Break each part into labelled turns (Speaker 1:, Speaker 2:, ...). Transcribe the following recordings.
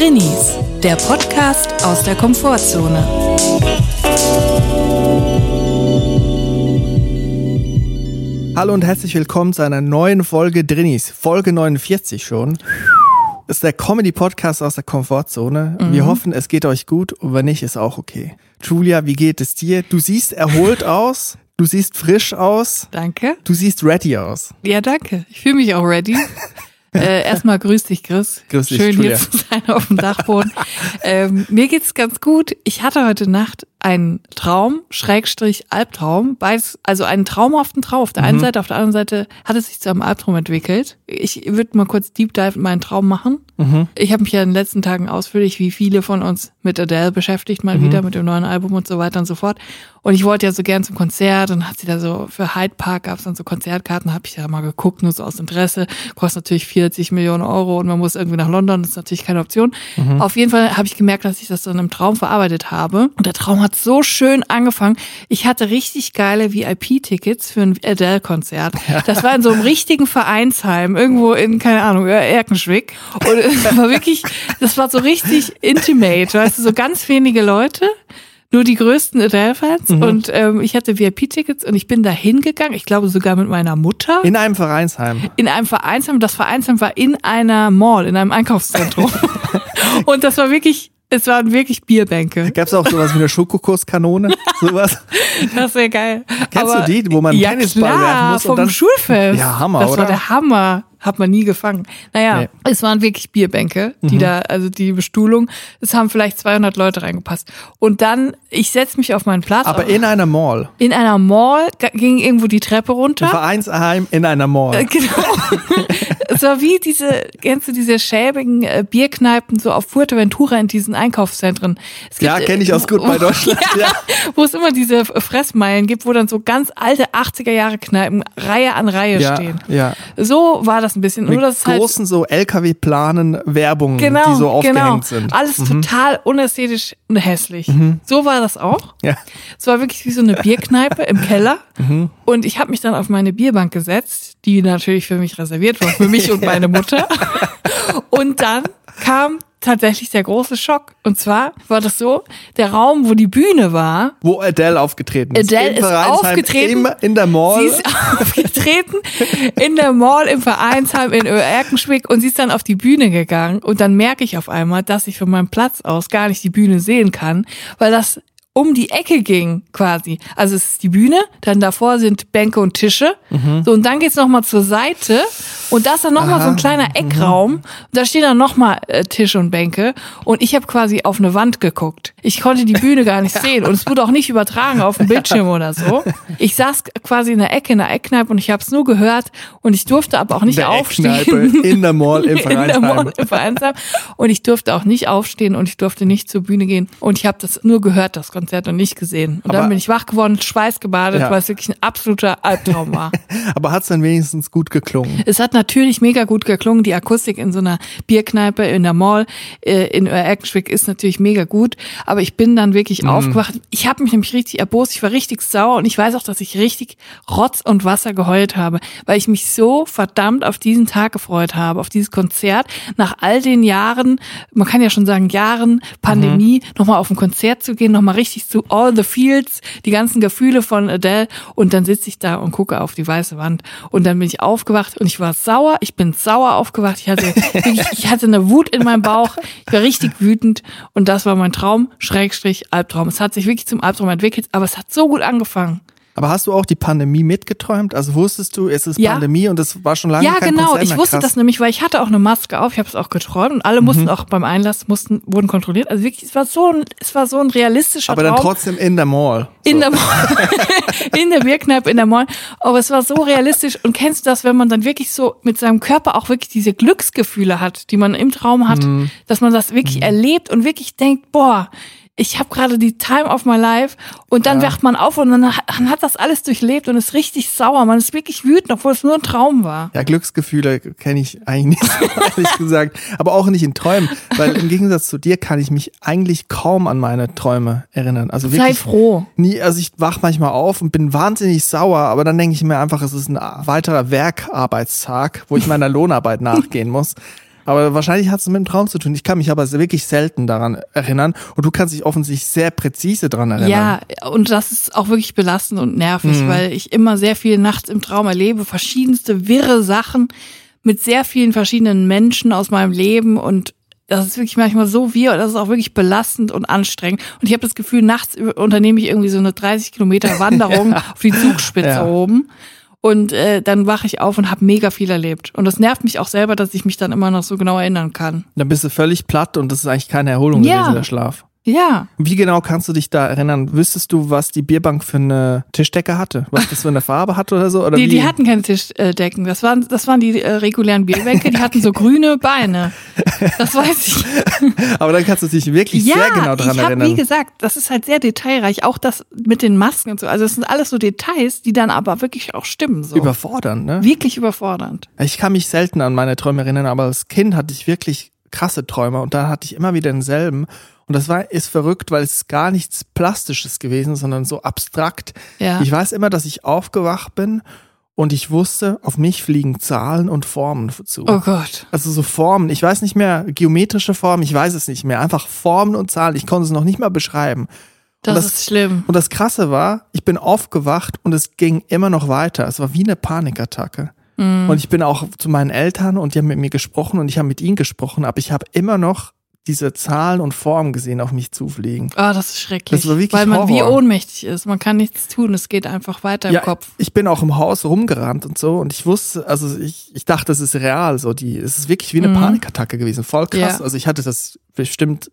Speaker 1: Drinnies, der Podcast aus der Komfortzone.
Speaker 2: Hallo und herzlich willkommen zu einer neuen Folge Drinnies, Folge 49 schon. Das ist der Comedy-Podcast aus der Komfortzone. Wir hoffen, es geht euch gut und wenn nicht, ist auch okay. Julia, wie geht es dir? Du siehst erholt aus, du siehst frisch aus,
Speaker 1: Danke.
Speaker 2: du siehst ready aus.
Speaker 1: Ja, danke. Ich fühle mich auch ready. äh, erstmal grüß dich, Chris.
Speaker 2: Grüß dich,
Speaker 1: Schön
Speaker 2: Julia.
Speaker 1: hier zu sein auf dem Dachboden. ähm, mir geht's ganz gut. Ich hatte heute Nacht einen Traum, Schrägstrich Albtraum, beides, also einen traumhaften Traum auf der
Speaker 2: Mhm.
Speaker 1: einen Seite, auf der anderen Seite hat es sich zu einem Albtraum entwickelt. Ich würde mal kurz Deep Dive in meinen Traum machen.
Speaker 2: Mhm.
Speaker 1: Ich habe mich ja in den letzten Tagen ausführlich, wie viele von uns, mit Adele beschäftigt, mal
Speaker 2: Mhm.
Speaker 1: wieder mit dem neuen Album und so weiter und so fort. Und ich wollte ja so gern zum Konzert und hat sie da so für Hyde Park gab es dann so Konzertkarten, habe ich ja mal geguckt, nur so aus Interesse. Kostet natürlich 40 Millionen Euro und man muss irgendwie nach London, das ist natürlich keine Option.
Speaker 2: Mhm.
Speaker 1: Auf jeden Fall habe ich gemerkt, dass ich das dann im Traum verarbeitet habe. Und der Traum hat so schön angefangen. Ich hatte richtig geile VIP-Tickets für ein Adele-Konzert. Das war in so einem richtigen Vereinsheim, irgendwo in, keine Ahnung, Erkenschwick. Und es war wirklich, das war so richtig intimate, weißt du, so ganz wenige Leute. Nur die größten Adele-Fans und ähm, ich hatte VIP-Tickets und ich bin da hingegangen, ich glaube sogar mit meiner Mutter,
Speaker 2: In einem Vereinsheim.
Speaker 1: in einem Vereinsheim. Das Vereinsheim war in einer Mall, in einem Einkaufszentrum. und das war wirklich, es waren wirklich Bierbänke.
Speaker 2: Gab es auch sowas wie eine Schokokusskanone? Sowas?
Speaker 1: Das ist sehr geil.
Speaker 2: Kennst du die, wo man
Speaker 1: ja,
Speaker 2: Tennisball
Speaker 1: klar,
Speaker 2: werfen muss und
Speaker 1: vom
Speaker 2: dann-
Speaker 1: Schulfest.
Speaker 2: Ja, Hammer,
Speaker 1: Das
Speaker 2: oder?
Speaker 1: war der Hammer. Hat man nie gefangen. Naja,
Speaker 2: Nee. Mhm.
Speaker 1: es waren wirklich Bierbänke, die da, also die Bestuhlung. Es haben vielleicht 200 Leute reingepasst. Und dann, ich setz mich auf meinen Platz.
Speaker 2: Aber in einer Mall.
Speaker 1: in einer Mall ging irgendwo die Treppe runter.
Speaker 2: Vereinsheim in einer Mall.
Speaker 1: Äh, Genau. es war wie diese, kennst du diese schäbigen äh, Bierkneipen so auf Fuerteventura in diesen Einkaufszentren? Es gibt,
Speaker 2: Ja,
Speaker 1: äh,
Speaker 2: kenn ich aus gut bei Deutschland, ja.
Speaker 1: Wo es immer diese Fressmeilen gibt, wo dann so ganz alte 80er Jahre Kneipen Reihe an Reihe
Speaker 2: Ja,
Speaker 1: stehen.
Speaker 2: ja.
Speaker 1: So war das ein bisschen. Nur
Speaker 2: Mit
Speaker 1: dass es halt
Speaker 2: großen so LKW-Planen Werbungen,
Speaker 1: genau,
Speaker 2: die so aufgehängt
Speaker 1: genau.
Speaker 2: sind. Mhm.
Speaker 1: Alles total unästhetisch und hässlich. So war das auch.
Speaker 2: Ja.
Speaker 1: Es war wirklich wie so eine Bierkneipe im Keller.
Speaker 2: Mhm.
Speaker 1: Und ich habe mich dann auf meine Bierbank gesetzt, die natürlich für mich reserviert war, für mich und meine Mutter. Und dann kam tatsächlich der große Schock. Und zwar war das so, der Raum, wo die Bühne war,
Speaker 2: Wo Adele aufgetreten ist.
Speaker 1: Adele ist aufgetreten.
Speaker 2: In der Mall.
Speaker 1: Sie ist aufgetreten in der Mall im Vereinsheim in Erkenschwick und sie ist dann auf die Bühne gegangen und dann merke ich auf einmal, dass ich von meinem Platz aus gar nicht die Bühne sehen kann, weil das um die Ecke ging quasi. Also es ist die Bühne, dann davor sind Bänke und Tische. So und dann geht's noch mal zur Seite und da ist dann noch mal so ein kleiner Eckraum. Und da stehen dann noch mal äh, Tische und Bänke und ich habe quasi auf eine Wand geguckt. Ich konnte die Bühne gar nicht sehen und es wurde auch nicht übertragen auf dem Bildschirm oder so. Ich saß quasi in der Ecke in der Eckkneipe und ich habe es nur gehört und ich durfte aber auch nicht
Speaker 2: der
Speaker 1: aufstehen.
Speaker 2: In der Mall, im
Speaker 1: In der
Speaker 2: Vereinsheim.
Speaker 1: Mall im Vereinsheim. Und ich durfte auch nicht aufstehen und ich durfte nicht zur Bühne gehen. Und ich habe das nur gehört, das Konzert, und nicht gesehen. Und
Speaker 2: Aber-
Speaker 1: dann bin ich wach geworden, schweißgebadet,
Speaker 2: Ja.
Speaker 1: weil es wirklich ein absoluter Albtraum war.
Speaker 2: Aber hat's dann wenigstens gut geklungen?
Speaker 1: Es hat natürlich mega gut geklungen. Die Akustik in so einer Bierkneipe in der Mall äh, in Erkenschwick ist natürlich mega gut. Aber ich bin dann wirklich aufgewacht. Ich habe mich nämlich richtig erbost. Ich war richtig sauer und ich weiß auch, dass ich richtig Rotz und Wasser geheult habe, weil ich mich so verdammt auf diesen Tag gefreut habe, auf dieses Konzert. Nach all den Jahren, man kann ja schon sagen Jahren Pandemie, nochmal auf ein Konzert zu gehen, nochmal richtig zu All the Fields, die ganzen Gefühle von Adele. Und dann sitze ich da und gucke auf die weiße Wand. Und dann bin ich aufgewacht und ich war sauer. Ich bin sauer aufgewacht. Ich hatte, ich hatte eine Wut in meinem Bauch. Ich war richtig wütend. Und das war mein Traum, Schrägstrich, Albtraum. Es hat sich wirklich zum Albtraum entwickelt, aber es hat so gut angefangen.
Speaker 2: Aber hast du auch die Pandemie mitgeträumt? Also wusstest du, es ist
Speaker 1: Ja.
Speaker 2: Pandemie und es war schon lange
Speaker 1: Ja,
Speaker 2: kein
Speaker 1: genau.
Speaker 2: Konzert
Speaker 1: Ich wusste
Speaker 2: Krass.
Speaker 1: das nämlich, weil ich hatte auch eine Maske auf. Ich habe es auch geträumt und alle mussten auch beim Einlass mussten wurden kontrolliert. Also wirklich, es war so ein, es war so ein realistischer
Speaker 2: Aber dann
Speaker 1: Traum.
Speaker 2: trotzdem in der Mall. So.
Speaker 1: In der Mall. in der Bierkneipe, in der Mall. Aber es war so realistisch. Und kennst du das, wenn man dann wirklich so mit seinem Körper auch wirklich diese Glücksgefühle hat, die man im Traum hat,
Speaker 2: Mhm.
Speaker 1: dass man das wirklich erlebt und wirklich denkt, boah, ich habe gerade die Time of my life und dann wacht man auf und dann, hat- hat das alles durchlebt und ist richtig sauer. Man ist wirklich wütend, obwohl es nur ein Traum war.
Speaker 2: Ja, Glücksgefühle kenne ich eigentlich nicht, ehrlich gesagt. Aber auch nicht in Träumen. Weil im Gegensatz zu dir kann ich mich eigentlich kaum an meine Träume erinnern. Also
Speaker 1: Sei
Speaker 2: wirklich
Speaker 1: froh.
Speaker 2: nie, also ich wach manchmal auf und bin wahnsinnig sauer, aber dann denke ich mir einfach, es ist ein weiterer Werkarbeitstag, wo ich meiner Lohnarbeit nachgehen muss. Aber wahrscheinlich hat es mit dem Traum zu tun. Ich kann mich aber wirklich selten daran erinnern. Und du kannst dich offensichtlich sehr präzise daran erinnern.
Speaker 1: Ja, und das ist auch wirklich belastend und nervig, mhm. weil ich immer sehr viel nachts im Traum erlebe, verschiedenste wirre Sachen mit sehr vielen verschiedenen Menschen aus meinem Leben und das ist wirklich manchmal so wir, das ist auch wirklich belastend und anstrengend. Und ich habe das Gefühl, nachts unternehme ich irgendwie so eine 30 Kilometer Wanderung ja. auf die Zugspitze ja. oben. Und äh, dann wache ich auf und habe mega viel erlebt. Und das nervt mich auch selber, dass ich mich dann immer noch so genau erinnern kann.
Speaker 2: Dann bist du völlig platt und das ist eigentlich keine Erholung ja. gewesen, der Schlaf.
Speaker 1: Ja.
Speaker 2: Wie genau kannst du dich da erinnern? Wüsstest du, was die Bierbank für eine Tischdecke hatte? Was das für eine Farbe hatte oder so? Oder
Speaker 1: die, die hatten keine Tischdecken. Das waren, das waren die äh, regulären Bierbänke. Die hatten so grüne Beine. Das weiß ich.
Speaker 2: Aber dann kannst du dich wirklich ja, sehr genau daran
Speaker 1: ich hab,
Speaker 2: erinnern.
Speaker 1: Wie gesagt, das ist halt sehr detailreich. Auch das mit den Masken und so. Also es sind alles so Details, die dann aber wirklich auch stimmen. So.
Speaker 2: Überfordernd, ne?
Speaker 1: Wirklich überfordernd.
Speaker 2: Ich kann mich selten an meine Träume erinnern, aber als Kind hatte ich wirklich krasse Träume und da hatte ich immer wieder denselben. Und das war, ist verrückt, weil es gar nichts Plastisches gewesen, sondern so abstrakt. Ja. Ich weiß immer, dass ich aufgewacht bin und ich wusste, auf mich fliegen Zahlen und Formen zu.
Speaker 1: Oh Gott.
Speaker 2: Also so Formen. Ich weiß nicht mehr, geometrische Formen, ich weiß es nicht mehr. Einfach Formen und Zahlen. Ich konnte es noch nicht mal beschreiben.
Speaker 1: Das, das, ist schlimm.
Speaker 2: Und das Krasse war, ich bin aufgewacht und es ging immer noch weiter. Es war wie eine Panikattacke. Mm. Und ich bin auch zu meinen Eltern und die haben mit mir gesprochen und ich habe mit ihnen gesprochen, aber ich habe immer noch diese Zahlen und Formen gesehen auf mich zufliegen.
Speaker 1: Ah, oh, das ist schrecklich. Das war wirklich Weil man Horror. wie ohnmächtig ist. Man kann nichts tun. Es geht einfach weiter im ja, Kopf.
Speaker 2: Ich bin auch im Haus rumgerannt und so und ich wusste, also ich, ich dachte, das ist real. So die, es ist wirklich wie eine mhm. Panikattacke gewesen. Voll krass. Ja. Also ich hatte das bestimmt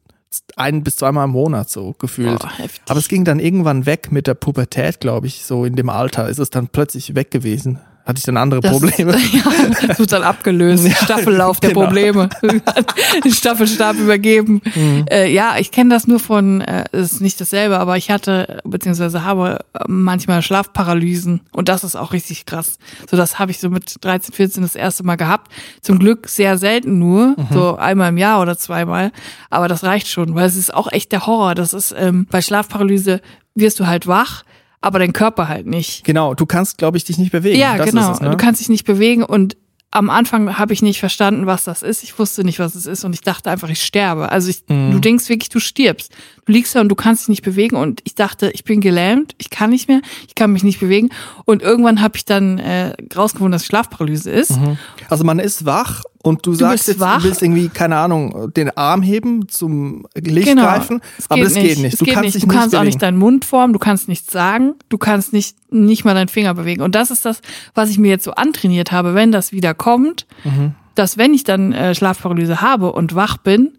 Speaker 2: ein bis zweimal im Monat so gefühlt. Oh, Aber es ging dann irgendwann weg mit der Pubertät, glaube ich. So in dem Alter ist es dann plötzlich weg gewesen hatte ich dann andere das, Probleme.
Speaker 1: Ja, das wird dann abgelöst. Ja, Staffellauf der genau. Probleme. Staffelstab übergeben. Mhm. Äh, ja, ich kenne das nur von, äh, ist nicht dasselbe, aber ich hatte, beziehungsweise habe manchmal Schlafparalysen und das ist auch richtig krass. So, das habe ich so mit 13, 14 das erste Mal gehabt. Zum Glück sehr selten nur, mhm. so einmal im Jahr oder zweimal. Aber das reicht schon, weil es ist auch echt der Horror. Das ist, ähm, bei Schlafparalyse wirst du halt wach aber dein Körper halt nicht.
Speaker 2: Genau, du kannst, glaube ich, dich nicht bewegen.
Speaker 1: Ja, das genau. Es, ne? Du kannst dich nicht bewegen und am Anfang habe ich nicht verstanden, was das ist. Ich wusste nicht, was es ist und ich dachte einfach, ich sterbe. Also ich, mhm. du denkst wirklich, du stirbst. Du liegst da und du kannst dich nicht bewegen und ich dachte, ich bin gelähmt, ich kann nicht mehr, ich kann mich nicht bewegen und irgendwann habe ich dann äh, rausgefunden, dass Schlafparalyse ist. Mhm.
Speaker 2: Also man ist wach und du, du sagst jetzt, wach. du willst irgendwie, keine Ahnung, den Arm heben, zum Licht genau. greifen, aber das geht nicht.
Speaker 1: Du
Speaker 2: geht
Speaker 1: kannst,
Speaker 2: nicht.
Speaker 1: Du kannst auch nicht deinen Mund formen, du kannst nichts sagen, du kannst nicht, nicht mal deinen Finger bewegen. Und das ist das, was ich mir jetzt so antrainiert habe, wenn das wieder kommt, mhm. dass wenn ich dann äh, Schlafparalyse habe und wach bin,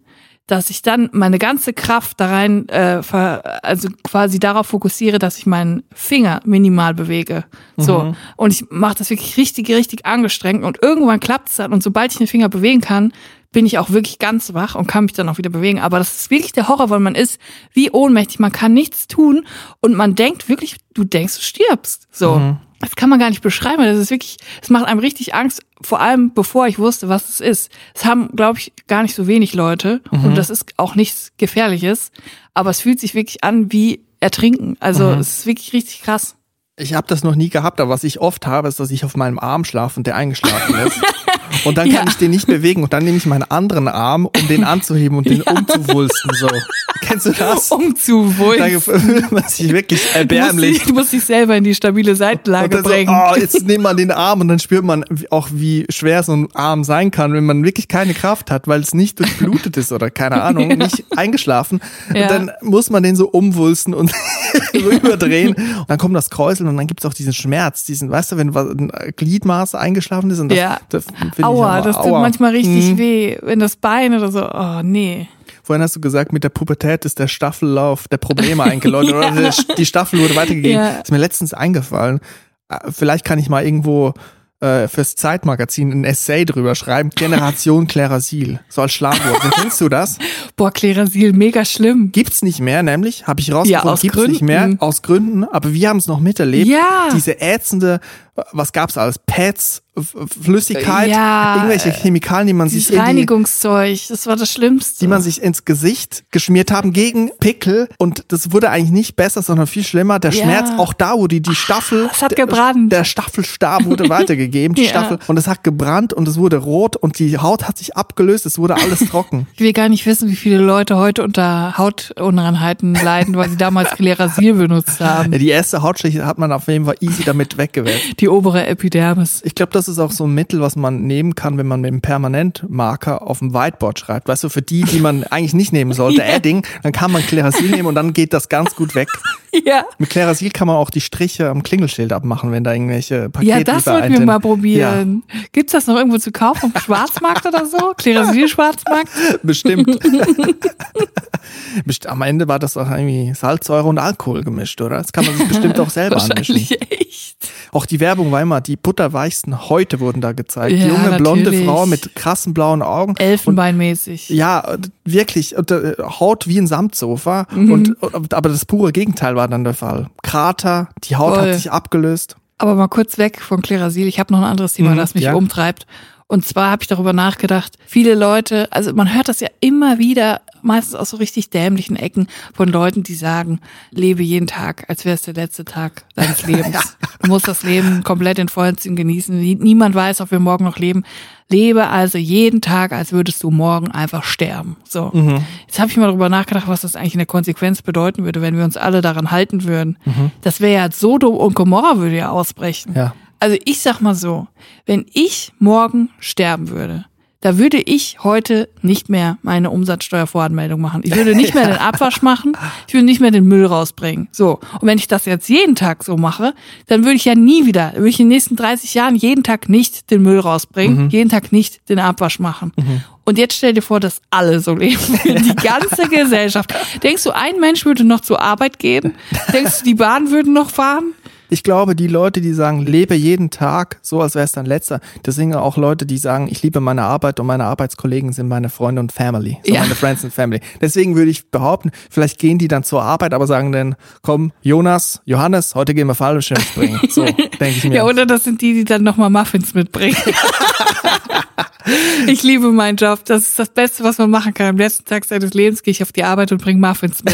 Speaker 1: dass ich dann meine ganze Kraft da rein, äh, also quasi darauf fokussiere, dass ich meinen Finger minimal bewege. So. Mhm. Und ich mache das wirklich richtig, richtig angestrengt und irgendwann klappt es dann. Und sobald ich den Finger bewegen kann, bin ich auch wirklich ganz wach und kann mich dann auch wieder bewegen. Aber das ist wirklich der Horror, weil man ist wie ohnmächtig, man kann nichts tun und man denkt wirklich, du denkst, du stirbst. So. Mhm. Das kann man gar nicht beschreiben. Das ist wirklich, es macht einem richtig Angst, vor allem bevor ich wusste, was es ist. Es haben, glaube ich, gar nicht so wenig Leute mhm. und das ist auch nichts Gefährliches, aber es fühlt sich wirklich an wie Ertrinken. Also mhm. es ist wirklich richtig krass.
Speaker 2: Ich habe das noch nie gehabt, aber was ich oft habe, ist, dass ich auf meinem Arm schlafe und der eingeschlafen ist. Und dann kann ja. ich den nicht bewegen und dann nehme ich meinen anderen Arm, um den anzuheben und den ja. umzuwulsten. So. Kennst du das?
Speaker 1: Umzuwulsten. Da
Speaker 2: fühlt man sich wirklich erbärmlich.
Speaker 1: Du musst, dich, du musst dich selber in die stabile Seitenlage bringen.
Speaker 2: So, oh, jetzt nimmt man den Arm und dann spürt man auch, wie schwer so ein Arm sein kann, wenn man wirklich keine Kraft hat, weil es nicht durchblutet ist oder keine Ahnung, ja. nicht eingeschlafen. Und dann muss man den so umwulsten und rüberdrehen. Und dann kommt das Kräuseln und dann gibt es auch diesen Schmerz, diesen, weißt du, wenn ein Gliedmaß eingeschlafen ist und das,
Speaker 1: ja. das Aua, das tut aua. manchmal richtig mhm. weh, wenn das Bein oder so, oh nee.
Speaker 2: Vorhin hast du gesagt, mit der Pubertät ist der Staffellauf der Probleme eingeläutet ja. oder die Staffel wurde weitergegeben. Ja. Ist mir letztens eingefallen. Äh, vielleicht kann ich mal irgendwo äh, fürs Zeitmagazin ein Essay drüber schreiben. Generation Klerasil. So als Schlagwort. Kennst du das?
Speaker 1: Boah, Klerasil, mega schlimm.
Speaker 2: Gibt's nicht mehr, nämlich, habe ich rausgefunden, ja, gibt's Gründen. nicht mehr, aus Gründen, aber wir haben es noch miterlebt.
Speaker 1: Ja.
Speaker 2: Diese ätzende was gab's alles? Pads, Flüssigkeit,
Speaker 1: Ja,
Speaker 2: irgendwelche Chemikalien, die man sich in die,
Speaker 1: Reinigungszeug, das war das Schlimmste.
Speaker 2: die man sich ins Gesicht geschmiert haben gegen Pickel und das wurde eigentlich nicht besser, sondern viel schlimmer. Der
Speaker 1: Ja.
Speaker 2: Schmerz, auch da wurde die Staffel,
Speaker 1: es hat
Speaker 2: der-
Speaker 1: gebrannt.
Speaker 2: Der Staffelstab wurde weitergegeben, die
Speaker 1: Ja.
Speaker 2: Staffel und es hat gebrannt und es wurde rot und die Haut hat sich abgelöst, es wurde alles trocken.
Speaker 1: Ich will gar nicht wissen, wie viele Leute heute unter Hautunreinheiten leiden, weil sie damals Klerasil benutzt haben.
Speaker 2: Die erste Hautschicht hat man auf jeden Fall easy damit weggewäscht.
Speaker 1: Die obere Epidermis.
Speaker 2: Ich glaube, das ist auch so ein Mittel, was man nehmen kann, wenn man mit einem Permanentmarker auf dem Whiteboard schreibt. Weißt du, für die, die man eigentlich nicht nehmen sollte, Adding, dann kann man Klerasil nehmen und dann geht das ganz gut weg.
Speaker 1: Ja.
Speaker 2: Mit Klerasil kann man auch die Striche am Klingelschild abmachen, wenn da irgendwelche Pakete
Speaker 1: Ja, das wollten wir mal probieren. Gibt's das noch irgendwo zu kaufen? Im Schwarzmarkt oder so? Klerasil-Schwarzmarkt?
Speaker 2: Ja, bestimmt. Best- Am Ende war das auch irgendwie Salzsäure und Alkohol gemischt, oder? Das kann man sich bestimmt auch selber anmischen.
Speaker 1: Echt.
Speaker 2: Auch die Werbung war immer, die butterweichsten Häute wurden da gezeigt.
Speaker 1: Ja,
Speaker 2: Junge, blonde
Speaker 1: natürlich.
Speaker 2: Frau mit krassen blauen Augen.
Speaker 1: Elfenbeinmäßig.
Speaker 2: Ja, äh, wirklich. Und, äh, Haut wie ein Samtsofa.
Speaker 1: Mhm.
Speaker 2: Und, und, aber das pure Gegenteil war dann der Fall. Krater, die Haut
Speaker 1: Voll.
Speaker 2: hat sich abgelöst.
Speaker 1: Aber mal kurz weg von Klerasil. Ich habe noch ein anderes Thema,
Speaker 2: Mhm,
Speaker 1: das mich
Speaker 2: ja.
Speaker 1: umtreibt. Und zwar habe ich darüber nachgedacht, viele Leute, also man hört das ja immer wieder, meistens aus so richtig dämlichen Ecken von Leuten, die sagen, lebe jeden Tag, als wäre es der letzte Tag deines Lebens. Du musst das Leben komplett in vollen Zügen genießen. Nie- Niemand weiß, ob wir morgen noch leben. Lebe also jeden Tag, als würdest du morgen einfach sterben. So. Jetzt habe ich mal darüber nachgedacht, was das eigentlich in der Konsequenz bedeuten würde, wenn wir uns alle daran halten würden. Das wäre ja Sodom und Gomorra würde ja ausbrechen.
Speaker 2: Ja.
Speaker 1: Also ich sag mal so, wenn ich morgen sterben würde, da würde ich heute nicht mehr meine Umsatzsteuervoranmeldung machen. Ich würde nicht mehr den Abwasch machen, ich würde nicht mehr den Müll rausbringen. So. Und wenn ich das jetzt jeden Tag so mache, dann würde ich ja nie wieder, würde ich in den nächsten 30 Jahren jeden Tag nicht den Müll rausbringen, jeden Tag nicht den Abwasch machen. Und jetzt stell dir vor, dass alle so leben. Die ganze Gesellschaft. Denkst du, ein Mensch würde noch zur Arbeit gehen? Denkst du, die Bahn würden noch fahren?
Speaker 2: Ich glaube, die Leute, die sagen, lebe jeden Tag, so als wäre es dein letzter, das sind ja auch Leute, die sagen, ich liebe meine Arbeit und meine Arbeitskollegen sind meine Freunde und Family. So
Speaker 1: Ja.
Speaker 2: meine Friends and Family. Deswegen würde ich behaupten, vielleicht gehen die dann zur Arbeit, aber sagen dann, komm, Jonas, Johannes, heute gehen wir Fallschirm springen. So, denke ich mir.
Speaker 1: Ja, oder das sind die, die dann nochmal Muffins mitbringen. ich liebe meinen Job. Das ist das Beste, was man machen kann. Am letzten Tag seines Lebens gehe ich auf die Arbeit und bringe Muffins mit.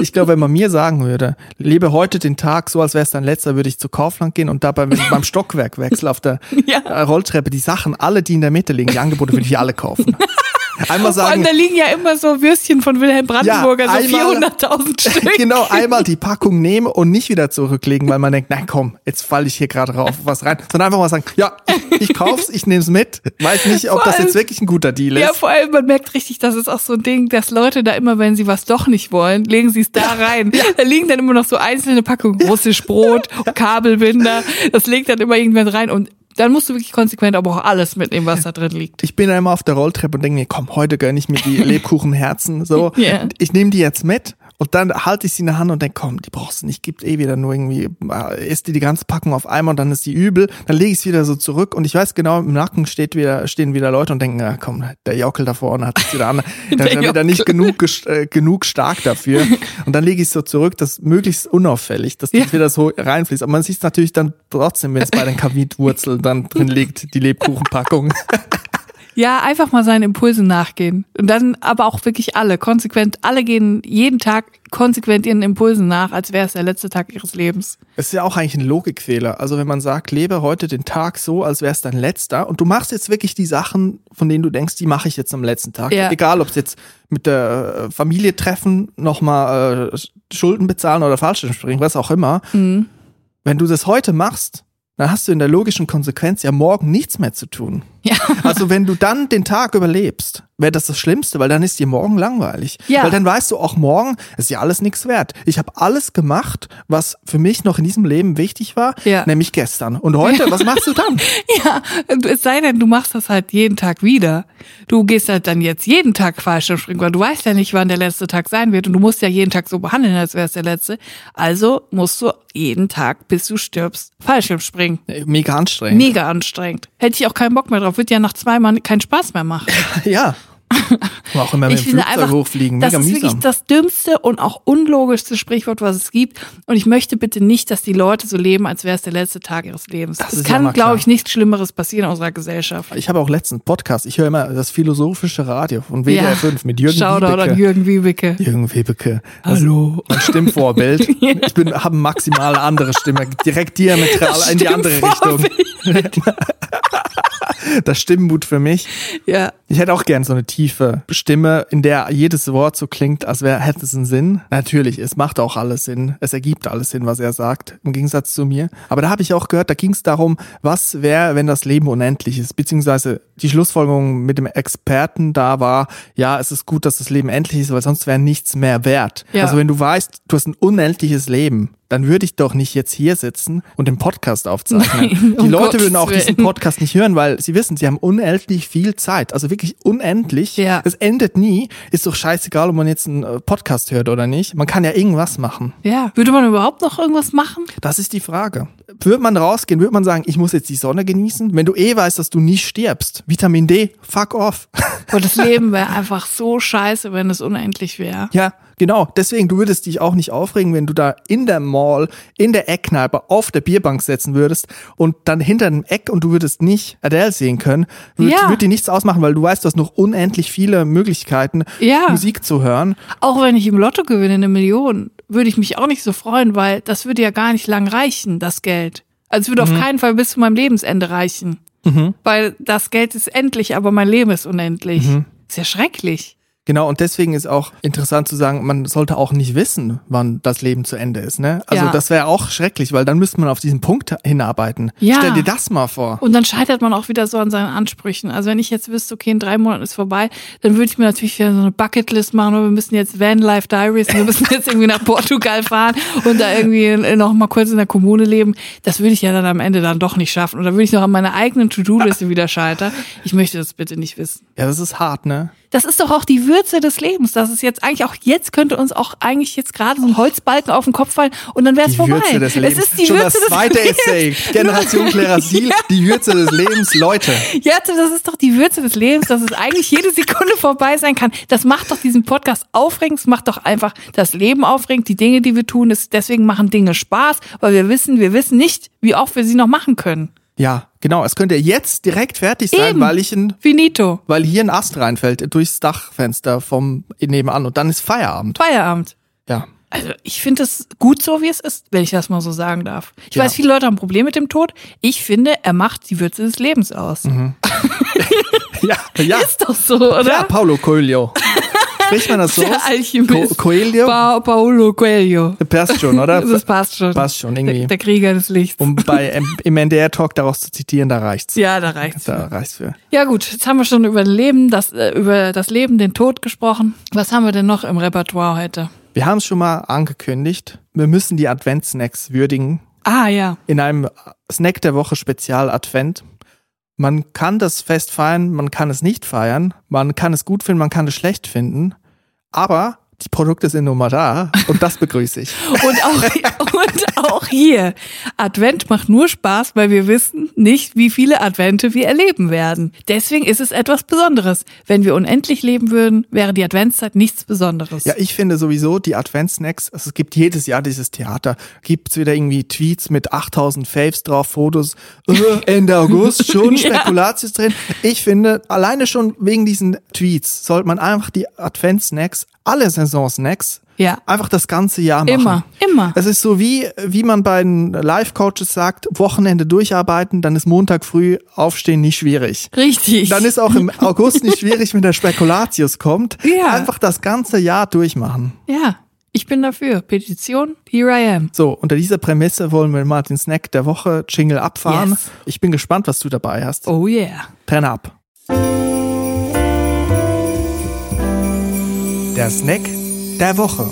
Speaker 2: Ich glaube, wenn man mir sagen würde, lebe heute den Tag so, als wäre es dein letzter, würde ich zu Kaufland gehen und dabei beim Stockwerkwechsel auf der
Speaker 1: Ja.
Speaker 2: äh, Rolltreppe die Sachen, alle, die in der Mitte liegen, die Angebote würde ich alle kaufen. Einmal
Speaker 1: Vor
Speaker 2: sagen,
Speaker 1: allem, da liegen ja immer so Würstchen von Wilhelm Brandenburger,
Speaker 2: Ja,
Speaker 1: so
Speaker 2: einmal-
Speaker 1: 400.000 Stück.
Speaker 2: genau, einmal die Packung nehmen und nicht wieder zurücklegen, weil man denkt, nein komm, jetzt falle ich hier gerade rauf was rein, sondern einfach mal sagen, ja, ich, ich kauf's, ich nehme es mit, weiß nicht, ob
Speaker 1: Vor
Speaker 2: das
Speaker 1: allem-
Speaker 2: jetzt wirklich ein guter Deal ist.
Speaker 1: Ja, vor allem, man merkt richtig, das ist auch so ein Ding, dass Leute da immer, wenn sie was doch nicht wollen, legen sie es da rein. Da liegen dann immer noch so einzelne Packungen, russisch Brot, Kabelbinder, das legt dann immer irgendwann rein und dann musst du wirklich konsequent aber auch alles mitnehmen, was da drin liegt.
Speaker 2: Ich bin da immer auf der Rolltreppe und denke mir, komm, heute gönn ich mir die Lebkuchenherzen. So,
Speaker 1: Ja.
Speaker 2: ich nehme die jetzt mit und dann halte ich sie in der Hand und denke, komm, die brauchst du nicht, gibt eh wieder nur irgendwie, äh, isst die die ganze Packung auf einmal und dann ist die übel. Dann lege ich es wieder so zurück und ich weiß genau, im Nacken steht wieder, stehen wieder Leute und denken, ja komm, der Jockel da vorne hat es wieder an, der ist ja wieder nicht genug, äh, genug stark dafür. Und dann lege ich es so zurück, dass möglichst unauffällig, dass das
Speaker 1: Ja.
Speaker 2: wieder so reinfließt. Aber man sieht es natürlich dann trotzdem, wenn es bei den Kavitwurzeln dann drin liegt, die Lebkuchenpackung.
Speaker 1: Ja, einfach mal seinen Impulsen nachgehen. Und dann aber auch wirklich alle, konsequent, alle gehen jeden Tag konsequent ihren Impulsen nach, als wäre es der letzte Tag ihres Lebens.
Speaker 2: Es ist ja auch eigentlich ein Logikfehler. Also wenn man sagt, lebe heute den Tag so, als wäre es dein letzter und du machst jetzt wirklich die Sachen, von denen du denkst, die mache ich jetzt am letzten Tag.
Speaker 1: Ja.
Speaker 2: Egal, ob es jetzt mit der äh, Familie treffen, nochmal äh, Schulden bezahlen oder Fallschirmspringen, was auch immer.
Speaker 1: Mhm.
Speaker 2: Wenn du das heute machst, dann hast du in der logischen Konsequenz ja morgen nichts mehr zu tun.
Speaker 1: Ja.
Speaker 2: Also wenn du dann den Tag überlebst, wäre das das Schlimmste, weil dann ist dir morgen langweilig.
Speaker 1: Ja.
Speaker 2: Weil dann weißt du auch morgen, ist ja alles nichts wert. Ich habe alles gemacht, was für mich noch in diesem Leben wichtig war,
Speaker 1: Ja.
Speaker 2: nämlich gestern. Und heute, was machst du dann?
Speaker 1: Ja, es sei denn, du machst das halt jeden Tag wieder. Du gehst halt dann jetzt jeden Tag Fallschirmspringen, weil du weißt ja nicht, wann der letzte Tag sein wird und du musst ja jeden Tag so behandeln, als wäre es der letzte. Also musst du jeden Tag, bis du stirbst, Fallschirmspringen.
Speaker 2: Mega anstrengend.
Speaker 1: Mega anstrengend. Hätte ich auch keinen Bock mehr drauf. Wird ja nach zwei Mal keinen Spaß mehr machen.
Speaker 2: Ja. Auch immer mit
Speaker 1: ich
Speaker 2: dem Flugzeug
Speaker 1: einfach,
Speaker 2: hochfliegen.
Speaker 1: das
Speaker 2: Mega
Speaker 1: ist wirklich
Speaker 2: mühsam.
Speaker 1: das dümmste und auch unlogischste Sprichwort, was es gibt. Und ich möchte bitte nicht, dass die Leute so leben, als wäre es der letzte Tag ihres Lebens.
Speaker 2: Das
Speaker 1: es
Speaker 2: ist ja
Speaker 1: kann,
Speaker 2: klar.
Speaker 1: glaube ich, nichts Schlimmeres passieren in unserer Gesellschaft.
Speaker 2: Ich habe auch letzten Podcast, ich höre immer das philosophische Radio von WDR 5 mit Jürgen
Speaker 1: Shoutout
Speaker 2: Wiebeke.
Speaker 1: an Jürgen Wiebeke.
Speaker 2: Jürgen Wiebeke. Das
Speaker 1: Hallo.
Speaker 2: Mein Stimmvorbild. Ich bin, habe maximal andere Stimme, direkt diametral in die andere Richtung. Das Stimmmut für mich.
Speaker 1: Ja.
Speaker 2: Ich hätte auch gern so eine tiefe Stimme, in der jedes Wort so klingt, als wäre, hätte es einen Sinn. Natürlich, es macht auch alles Sinn. Es ergibt alles Sinn, was er sagt, im Gegensatz zu mir. Aber da habe ich auch gehört, da ging es darum, was wäre, wenn das Leben unendlich ist. Beziehungsweise die Schlussfolgerung mit dem Experten da war, ja, es ist gut, dass das Leben endlich ist, weil sonst wäre nichts mehr wert.
Speaker 1: Ja.
Speaker 2: Also wenn du weißt, du hast ein unendliches Leben, dann würde ich doch nicht jetzt hier sitzen und den Podcast aufzeichnen.
Speaker 1: Nein,
Speaker 2: die
Speaker 1: um
Speaker 2: Leute würden
Speaker 1: Gottes
Speaker 2: auch diesen
Speaker 1: Willen.
Speaker 2: Podcast nicht hören, weil sie wissen, sie haben unendlich viel Zeit. Also wirklich unendlich.
Speaker 1: Ja.
Speaker 2: Es endet nie. Ist doch scheißegal, ob man jetzt einen äh, Podcast hört oder nicht. Man kann ja irgendwas machen.
Speaker 1: Ja. Würde man überhaupt noch irgendwas machen?
Speaker 2: Das ist die Frage. Würde man rausgehen, würde man sagen, ich muss jetzt die Sonne genießen? Wenn du eh weißt, dass du nicht stirbst, Vitamin D, fuck off.
Speaker 1: Boah, das Leben wäre einfach so scheiße, wenn es unendlich wäre.
Speaker 2: Ja, genau. Deswegen, du würdest dich auch nicht aufregen, wenn du da in der Mall, in der Eckkneipe auf der Bierbank setzen würdest und dann hinter dem Eck und du würdest nicht Adele sehen können. Würde
Speaker 1: Ja.
Speaker 2: würd dir nichts ausmachen, weil du weißt, du hast noch unendlich viele Möglichkeiten,
Speaker 1: Ja.
Speaker 2: Musik zu hören.
Speaker 1: Auch wenn ich im Lotto gewinne eine Million, würde ich mich auch nicht so freuen, weil das würde ja gar nicht lang reichen, das Geld. Also es würde
Speaker 2: Mhm.
Speaker 1: auf keinen Fall bis zu meinem Lebensende reichen. Weil das Geld ist endlich, aber mein Leben ist unendlich.
Speaker 2: Mhm.
Speaker 1: Ist ja schrecklich.
Speaker 2: Genau, und deswegen ist auch interessant zu sagen, man sollte auch nicht wissen, wann das Leben zu Ende ist. Ne? Also
Speaker 1: Ja.
Speaker 2: das wäre auch schrecklich, weil dann müsste man auf diesen Punkt hinarbeiten.
Speaker 1: Ja.
Speaker 2: Stell dir das mal vor.
Speaker 1: Und dann scheitert man auch wieder so an seinen Ansprüchen. Also wenn ich jetzt wüsste, okay, in drei Monaten ist vorbei, dann würde ich mir natürlich wieder so eine Bucketlist machen. Und wir müssen jetzt Van Life Diaries, wir müssen jetzt irgendwie nach Portugal fahren und da irgendwie noch mal kurz in der Kommune leben. Das würde ich ja dann am Ende dann doch nicht schaffen. Oder würde ich noch an meiner eigenen To-Do-Liste wieder scheitern. Ich möchte das bitte nicht wissen.
Speaker 2: Ja, das ist hart, ne?
Speaker 1: Das ist doch auch die Würze des Lebens. Das ist jetzt eigentlich auch jetzt könnte uns auch eigentlich jetzt gerade so ein Holzbalken auf den Kopf fallen und dann wäre es
Speaker 2: Die
Speaker 1: vorbei.
Speaker 2: Würze des Lebens.
Speaker 1: Es ist die
Speaker 2: Schon
Speaker 1: Würze
Speaker 2: das zweite
Speaker 1: des Lebens.
Speaker 2: Essay. Generation Klerasil, die Würze des Lebens. Leute,
Speaker 1: Ja, das ist doch die Würze des Lebens, dass es eigentlich jede Sekunde vorbei sein kann. Das macht doch diesen Podcast aufregend. Es macht doch einfach das Leben aufregend, die Dinge, die wir tun. Es, deswegen machen Dinge Spaß, weil wir wissen, wir wissen nicht, wie oft wir sie noch machen können.
Speaker 2: Ja, genau. Es könnte jetzt direkt fertig sein,
Speaker 1: Eben.
Speaker 2: weil ich ein,
Speaker 1: Finito.
Speaker 2: weil hier ein Ast reinfällt durchs Dachfenster vom nebenan und dann ist Feierabend.
Speaker 1: Feierabend.
Speaker 2: Ja.
Speaker 1: Also ich finde es gut so, wie es ist, wenn ich das mal so sagen darf. Ich
Speaker 2: Ja.
Speaker 1: weiß, viele Leute haben ein Problem mit dem Tod. Ich finde, er macht die Würze des Lebens aus.
Speaker 2: Ja, ja.
Speaker 1: Ist doch so, oder?
Speaker 2: Ja, Paulo Coelho. Spricht man das so?
Speaker 1: Der? Alchemist.
Speaker 2: Co Coelho?
Speaker 1: Pa Paolo Coelho.
Speaker 2: Passt schon, oder?
Speaker 1: Das passt schon.
Speaker 2: Passt schon, irgendwie.
Speaker 1: Der, der Krieger des Lichts.
Speaker 2: Um bei M- im NDR-Talk daraus zu zitieren, da reicht's.
Speaker 1: Ja, da reicht's.
Speaker 2: Da reicht's für.
Speaker 1: Ja gut, jetzt haben wir schon über Leben, das, äh, über das Leben, den Tod gesprochen. Was haben wir denn noch im Repertoire heute?
Speaker 2: Wir haben es schon mal angekündigt. Wir müssen die Advent-Snacks würdigen.
Speaker 1: Ah ja,
Speaker 2: in einem Snack der Woche Spezial Advent. Man kann das Fest feiern, man kann es nicht feiern, man kann es gut finden, man kann es schlecht finden, aber die Produkte sind nun mal da und das begrüße ich.
Speaker 1: und auch, und auch hier. Advent macht nur Spaß, weil wir wissen nicht, wie viele Advente wir erleben werden. Deswegen ist es etwas Besonderes. Wenn wir unendlich leben würden, wäre die Adventszeit nichts Besonderes.
Speaker 2: Ja, ich finde sowieso die Advent-Snacks, also es gibt jedes Jahr dieses Theater, gibt's wieder irgendwie Tweets mit 8000 Faves drauf, Fotos, äh, Ende August schon
Speaker 1: Ja.
Speaker 2: Spekulatius drin. Ich finde, alleine schon wegen diesen Tweets sollte man einfach die Advent-Snacks, alle Saison-Snacks,
Speaker 1: Ja.
Speaker 2: einfach das ganze Jahr machen.
Speaker 1: Immer, immer.
Speaker 2: Es ist so wie, wie man bei den Life-Coaches sagt, Wochenende durcharbeiten, dann ist Montag früh aufstehen nicht schwierig.
Speaker 1: Richtig.
Speaker 2: Dann ist auch im August nicht schwierig, wenn der Spekulatius kommt.
Speaker 1: Ja.
Speaker 2: Einfach das ganze Jahr durchmachen.
Speaker 1: ja, ich bin dafür. Petition, here I am.
Speaker 2: So, unter dieser Prämisse wollen wir mal den Snack der Woche Jingle abfahren.
Speaker 1: Yes.
Speaker 2: Ich bin gespannt, was du dabei hast.
Speaker 1: Oh yeah.
Speaker 2: Trenne ab. Der Snack der Woche.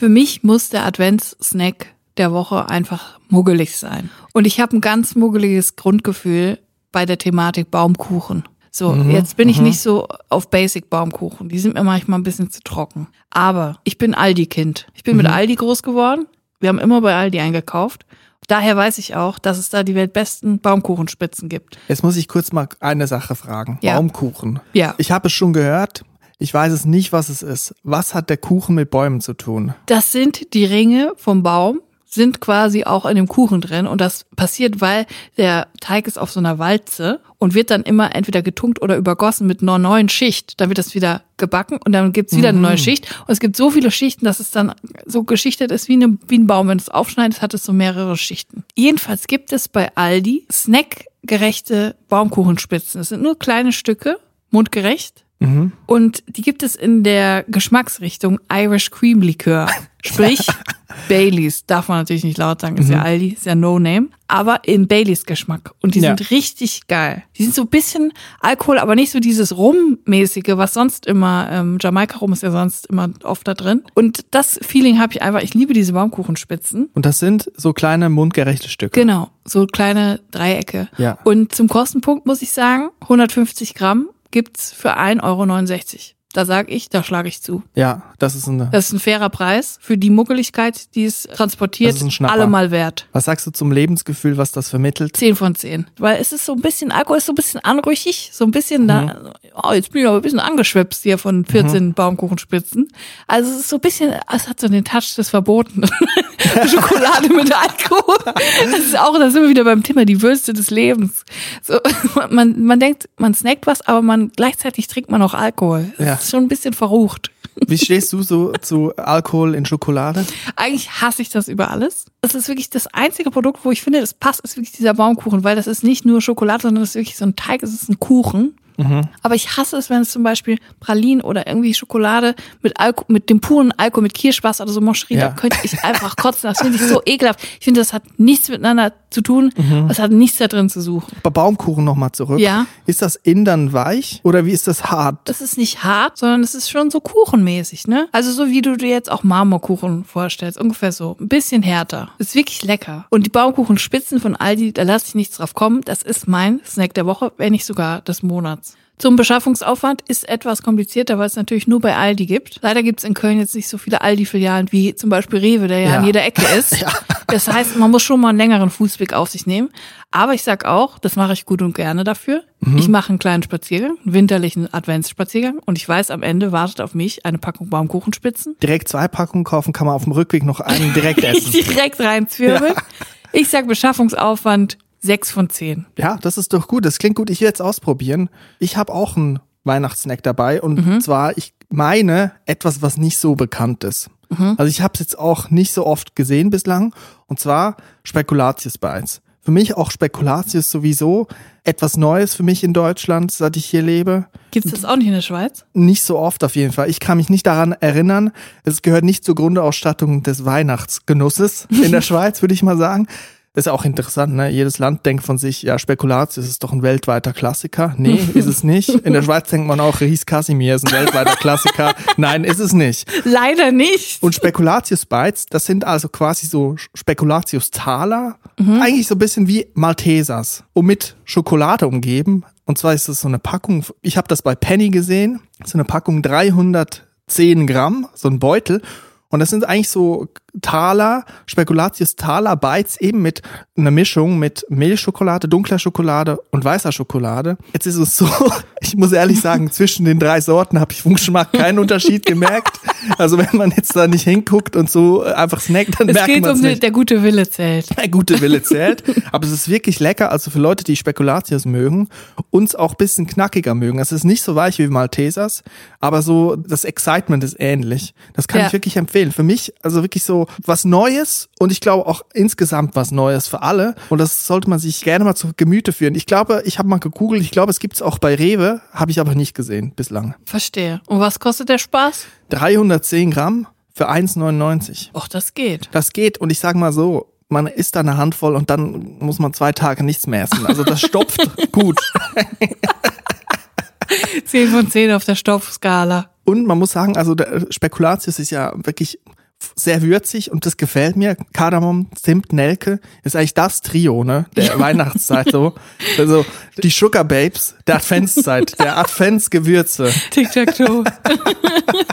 Speaker 1: Für mich muss der Adventssnack der Woche einfach muggelig sein. Und ich habe ein ganz muggeliges Grundgefühl bei der Thematik Baumkuchen. So, jetzt bin ich nicht so auf Basic Baumkuchen. Die sind mir manchmal ein bisschen zu trocken. Aber ich bin Aldi-Kind. Ich bin mit Aldi groß geworden. Wir haben immer bei Aldi eingekauft. Daher weiß ich auch, dass es da die weltbesten Baumkuchenspitzen gibt.
Speaker 2: Jetzt muss ich kurz mal eine Sache fragen.
Speaker 1: Ja.
Speaker 2: Baumkuchen.
Speaker 1: Ja.
Speaker 2: Ich habe es schon gehört. Ich weiß es nicht, was es ist. Was hat der Kuchen mit Bäumen zu tun?
Speaker 1: Das sind die Ringe vom Baum, sind quasi auch in dem Kuchen drin. Und das passiert, weil der Teig ist auf so einer Walze und wird dann immer entweder getunkt oder übergossen mit einer neuen Schicht. Dann wird das wieder gebacken und dann gibt's wieder eine neue Schicht. Und es gibt so viele Schichten, dass es dann so geschichtet ist wie, eine, wie ein Baum. Wenn du es aufschneidest, hat es so mehrere Schichten. Jedenfalls gibt es bei Aldi snackgerechte Baumkuchenspitzen. Es sind nur kleine Stücke, mundgerecht. Und die gibt es in der Geschmacksrichtung Irish Cream Likör. Sprich, Baileys. Darf man natürlich nicht laut sagen, ist ja Aldi, ist ja No Name. Aber im Baileys Geschmack. Und die
Speaker 2: Ja.
Speaker 1: sind richtig geil. Die sind so ein bisschen Alkohol, aber nicht so dieses Rum-mäßige, was sonst immer, ähm, Jamaika-Rum ist ja sonst immer oft da drin. Und das Feeling habe ich einfach, ich liebe diese Baumkuchenspitzen.
Speaker 2: Und das sind so kleine mundgerechte Stücke.
Speaker 1: Genau, so kleine Dreiecke.
Speaker 2: Ja.
Speaker 1: Und zum Kostenpunkt muss ich sagen, 150 Gramm gibt's für 1,69 Euro. Da sag ich, da schlage ich zu.
Speaker 2: Ja, das ist eine.
Speaker 1: Das ist ein fairer Preis für die Muggeligkeit, die es transportiert,
Speaker 2: Das ist ein
Speaker 1: allemal wert.
Speaker 2: Was sagst du zum Lebensgefühl, was das vermittelt?
Speaker 1: 10 von 10. Weil es ist so ein bisschen, Alkohol ist so ein bisschen anrüchig, so ein bisschen
Speaker 2: Mhm.
Speaker 1: da, oh, jetzt bin ich aber ein bisschen angeschwipst hier von 14 Baumkuchenspitzen. Also es ist so ein bisschen, es hat so den Touch des Verbotenen. Schokolade mit Alkohol. Das ist auch, da sind wir wieder beim Thema, die Würste des Lebens. So, man, man denkt, man snackt was, aber man, gleichzeitig trinkt man auch Alkohol. Das
Speaker 2: Ja.
Speaker 1: ist schon ein bisschen verrucht.
Speaker 2: Wie stehst du so zu Alkohol in Schokolade?
Speaker 1: Eigentlich hasse ich das über alles. Das ist wirklich das einzige Produkt, wo ich finde, das passt, ist wirklich dieser Baumkuchen, weil das ist nicht nur Schokolade, sondern das ist wirklich so ein Teig, es ist ein Kuchen. Aber ich hasse es, wenn es zum Beispiel Pralinen oder irgendwie Schokolade mit Alko mit dem puren Alkohol, mit Kirschwasser oder so Moscherie,
Speaker 2: Ja.
Speaker 1: da könnte ich einfach kotzen. Das finde ich so ekelhaft. Ich finde, das hat nichts miteinander zu tun. Das hat nichts da drin zu suchen.
Speaker 2: Bei Baumkuchen nochmal zurück.
Speaker 1: Ja.
Speaker 2: Ist das innen dann weich oder wie ist das hart?
Speaker 1: Das ist nicht hart, sondern es ist schon so kuchenmäßig, ne? Also so wie du dir jetzt auch Marmorkuchen vorstellst, ungefähr so. Ein bisschen härter. Ist wirklich lecker. Und die Baumkuchenspitzen von Aldi, da lasse ich nichts drauf kommen. Das ist mein Snack der Woche, wenn nicht sogar des Monats. Zum Beschaffungsaufwand ist etwas komplizierter, weil es natürlich nur bei Aldi gibt. Leider gibt es in Köln jetzt nicht so viele Aldi-Filialen wie zum Beispiel Rewe, der ja,
Speaker 2: Ja.
Speaker 1: an jeder Ecke ist. Das heißt, man muss schon mal einen längeren Fußweg auf sich nehmen. Aber ich sag auch, das mache ich gut und gerne dafür. Ich mache einen kleinen Spaziergang, einen winterlichen Adventsspaziergang und ich weiß, am Ende wartet auf mich eine Packung Baumkuchenspitzen.
Speaker 2: Direkt zwei Packungen kaufen, kann man auf dem Rückweg noch einen direkt essen.
Speaker 1: direkt reinzwirbeln. Ich sag Beschaffungsaufwand sechs von zehn.
Speaker 2: Ja, das ist doch gut. Das klingt gut. Ich werde es ausprobieren. Ich habe auch einen Weihnachtssnack dabei und
Speaker 1: Mhm.
Speaker 2: zwar, ich meine, etwas, was nicht so bekannt ist.
Speaker 1: Mhm.
Speaker 2: Also ich habe es jetzt auch nicht so oft gesehen bislang und zwar Spekulatius Bites. Für mich auch Spekulatius sowieso etwas Neues für mich in Deutschland, seit ich hier lebe.
Speaker 1: Gibt's das auch nicht in der Schweiz?
Speaker 2: Nicht so oft auf jeden Fall. Ich kann mich nicht daran erinnern. Es gehört nicht zur Grundausstattung des Weihnachtsgenusses in der Schweiz, würde ich mal sagen. Ist auch interessant, ne? Jedes Land denkt von sich, ja, Spekulatius ist doch ein weltweiter Klassiker. Nee, ist es nicht. In der Schweiz denkt man auch, Ries Casimir ist ein weltweiter Klassiker. Nein, ist es nicht.
Speaker 1: Leider nicht.
Speaker 2: Und Spekulatius Bites, das sind also quasi so Spekulatius Taler, eigentlich so ein bisschen wie Maltesers und mit Schokolade umgeben. Und zwar ist das so eine Packung, ich habe das bei Penny gesehen, so eine Packung 310 Gramm, so ein Beutel. Und das sind eigentlich so Taler, Spekulatius Taler Bites eben mit einer Mischung mit Milchschokolade, dunkler Schokolade und weißer Schokolade. Jetzt ist es so, ich muss ehrlich sagen, zwischen den drei Sorten habe ich vom Geschmack keinen Unterschied gemerkt. Also wenn man jetzt da nicht hinguckt und so einfach snackt, dann
Speaker 1: Es
Speaker 2: merkt
Speaker 1: geht
Speaker 2: man
Speaker 1: um
Speaker 2: es
Speaker 1: den,
Speaker 2: nicht.
Speaker 1: der gute Wille zählt.
Speaker 2: Der gute Wille zählt. Aber es ist wirklich lecker. Also für Leute, die Spekulatius mögen, uns auch ein bisschen knackiger mögen. Es ist nicht so weich wie Maltesers, aber so das Excitement ist ähnlich. Das kann
Speaker 1: Ja.
Speaker 2: ich wirklich empfehlen. Für mich also wirklich so was Neues und ich glaube auch insgesamt was Neues für alle. Und das sollte man sich gerne mal zu Gemüte führen. Ich glaube, ich habe mal gegoogelt, ich glaube, es gibt es auch bei Rewe, habe ich aber nicht gesehen bislang.
Speaker 1: Verstehe. Und was kostet der Spaß?
Speaker 2: 310 Gramm für 1,99.
Speaker 1: Och, das geht.
Speaker 2: Das geht und ich sage mal so, man isst da eine Handvoll und dann muss man zwei Tage nichts mehr essen. Also das stopft gut.
Speaker 1: 10 von 10 auf der Stoffskala.
Speaker 2: Und man muss sagen, also der Spekulatius ist ja wirklich sehr würzig und das gefällt mir. Kardamom, Zimt, Nelke ist eigentlich das Trio, ne? Der Weihnachtszeit so. Also die Sugar Babes der Adventszeit, der Adventsgewürze
Speaker 1: Tic-Tac-Toe.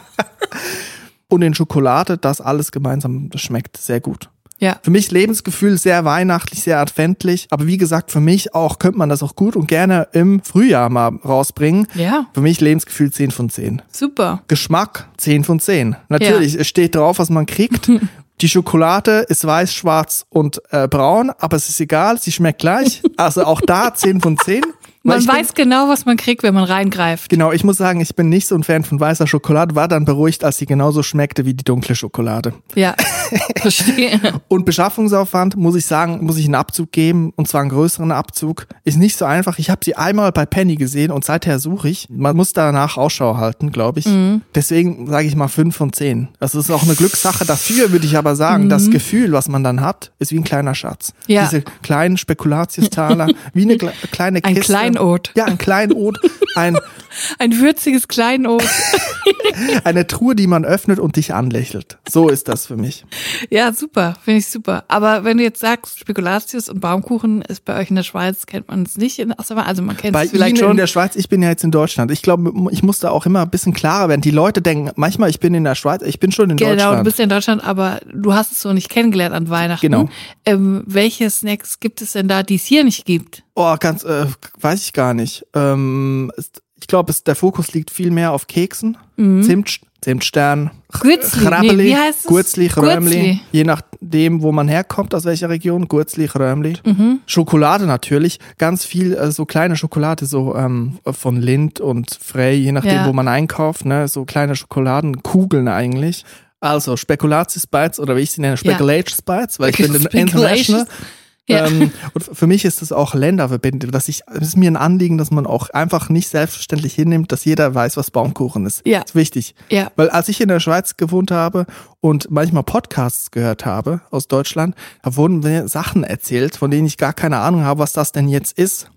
Speaker 2: und in Schokolade, das alles gemeinsam, das schmeckt sehr gut.
Speaker 1: Ja.
Speaker 2: Für mich Lebensgefühl sehr weihnachtlich, sehr adventlich. Aber wie gesagt, für mich auch könnte man das auch gut und gerne im Frühjahr mal rausbringen.
Speaker 1: Ja.
Speaker 2: Für mich Lebensgefühl 10 von 10.
Speaker 1: Super.
Speaker 2: Geschmack 10 von 10. Natürlich, es steht drauf, was man kriegt. Die Schokolade ist weiß, schwarz und äh, braun, aber es ist egal, sie schmeckt gleich. Also auch da 10 von 10.
Speaker 1: Man
Speaker 2: ich bin-
Speaker 1: weiß genau, was man kriegt, wenn man reingreift.
Speaker 2: Genau, ich muss sagen, ich bin nicht so ein Fan von weißer Schokolade, war dann beruhigt, als sie genauso schmeckte wie die dunkle Schokolade.
Speaker 1: Ja. Verstehe.
Speaker 2: Und Beschaffungsaufwand, muss ich sagen, muss ich einen Abzug geben, und zwar einen größeren Abzug. Ist nicht so einfach. Ich habe sie einmal bei Penny gesehen und seither suche ich. Man muss danach Ausschau halten, glaube ich.
Speaker 1: Mhm.
Speaker 2: Deswegen sage ich mal fünf von zehn. Das ist auch eine Glückssache. Dafür würde ich aber sagen,
Speaker 1: Mhm.
Speaker 2: das Gefühl, was man dann hat, ist wie ein kleiner Schatz.
Speaker 1: Ja.
Speaker 2: Diese kleinen Spekulatiustaler, wie eine kle- kleine
Speaker 1: Ein
Speaker 2: Kiste.
Speaker 1: Kleinod.
Speaker 2: Ja, ein Kleinod. Ein,
Speaker 1: Ein würziges Kleinod.
Speaker 2: eine Truhe, die man öffnet und dich anlächelt. So ist das für mich.
Speaker 1: Ja, super. Finde ich super. Aber wenn du jetzt sagst, Spekulatius und Baumkuchen ist bei euch in der Schweiz, kennt man es nicht. In, also man kennt es vielleicht
Speaker 2: Ihnen
Speaker 1: schon.
Speaker 2: in der Schweiz, ich bin ja jetzt in Deutschland. Ich glaube, ich muss da auch immer ein bisschen klarer werden. Die Leute denken, manchmal ich bin in der Schweiz, ich bin schon in
Speaker 1: Genau, du
Speaker 2: Deutschland.
Speaker 1: bist ja in Deutschland, aber du hast es so nicht kennengelernt an Weihnachten.
Speaker 2: Genau.
Speaker 1: Ähm, welche Snacks gibt es denn da, die es hier nicht gibt?
Speaker 2: Oh, ganz, äh, weiß ich gar nicht. Ähm, ist, ich glaube, der Fokus liegt viel mehr auf Keksen, Zimt, Zimtstern,
Speaker 1: Gürzli. Mhm. Nee, wie heißt es?
Speaker 2: Gurzli, Römli. Je nachdem, wo man herkommt, aus welcher Region, Gurzli, Römli.
Speaker 1: Mhm.
Speaker 2: Schokolade natürlich, ganz viel, äh, so kleine Schokolade, so ähm, von Lind und Frey, je nachdem,
Speaker 1: Ja.
Speaker 2: wo man einkauft, ne, so kleine Schokoladenkugeln eigentlich. Also Spekulatius Bites oder wie ich sie nenne, Speculatius Bites, weil ich bin international.
Speaker 1: Ja.
Speaker 2: Ähm, und für mich ist es auch länderverbindend, dass ich, es ist mir ein Anliegen, dass man auch einfach nicht selbstverständlich hinnimmt, dass jeder weiß, was Baumkuchen ist.
Speaker 1: Ja.
Speaker 2: Das ist wichtig.
Speaker 1: Ja.
Speaker 2: Weil als ich in der Schweiz gewohnt habe und manchmal Podcasts gehört habe aus Deutschland, da wurden mir Sachen erzählt, von denen ich gar keine Ahnung habe, was das denn jetzt ist.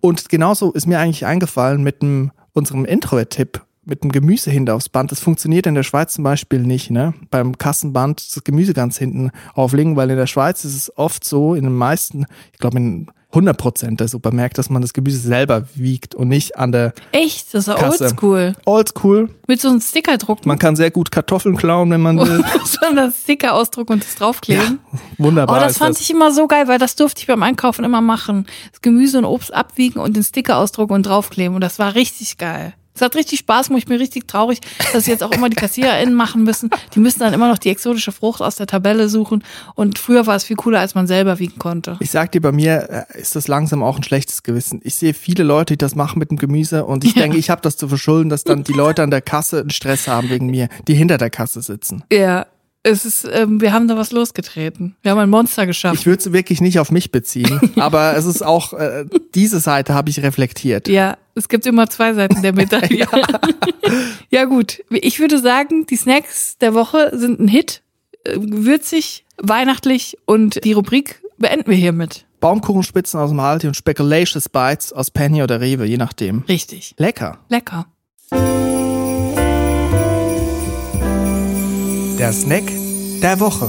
Speaker 2: Und genauso ist mir eigentlich eingefallen mit dem, unserem Intro-Tipp mit dem Gemüse hinten aufs Band. Das funktioniert in der Schweiz zum Beispiel nicht, ne? Beim Kassenband das Gemüse ganz hinten auflegen, weil in der Schweiz ist es oft so, in den meisten, ich glaube in 100 Prozent der Supermärkte, dass man das Gemüse selber wiegt und nicht an der
Speaker 1: Echt? Das ist ja
Speaker 2: Kasse.
Speaker 1: oldschool.
Speaker 2: Oldschool.
Speaker 1: Mit so einem Stickerdruck.
Speaker 2: Man kann sehr gut Kartoffeln klauen, wenn man will.
Speaker 1: so das Sticker ausdrucken und das draufkleben.
Speaker 2: Wunderbar.
Speaker 1: Oh, das fand ich immer so geil, weil das durfte ich beim Einkaufen immer machen. Das Gemüse und Obst abwiegen und den Sticker ausdrucken und draufkleben. Und das war richtig geil. Es hat richtig Spaß gemacht. Ich bin richtig traurig, dass jetzt auch immer die KassiererInnen machen müssen. Die müssen dann immer noch die exotische Frucht aus der Tabelle suchen. Und früher war es viel cooler, als man selber wiegen konnte.
Speaker 2: Ich sag dir, bei mir äh, ist das langsam auch ein schlechtes Gewissen. Ich sehe viele Leute, die das machen mit dem Gemüse und ich denke, ich habe das zu verschulden, dass dann die Leute an der Kasse einen Stress haben wegen mir, die hinter der Kasse sitzen.
Speaker 1: Ja, es ist, ähm, wir haben da was losgetreten. Wir haben ein Monster geschaffen.
Speaker 2: Ich würde es wirklich nicht auf mich beziehen, aber es ist auch, äh, diese Seite habe ich reflektiert.
Speaker 1: Ja, es gibt immer zwei Seiten der Medaille. ja. gut, ich würde sagen, die Snacks der Woche sind ein Hit, äh, würzig, weihnachtlich und die Rubrik beenden wir hiermit.
Speaker 2: Baumkuchenspitzen aus dem Aldi und Speculatious Bites aus Penny oder Rewe, je nachdem.
Speaker 1: Richtig.
Speaker 2: Lecker.
Speaker 1: Lecker.
Speaker 2: Der Snack der Woche.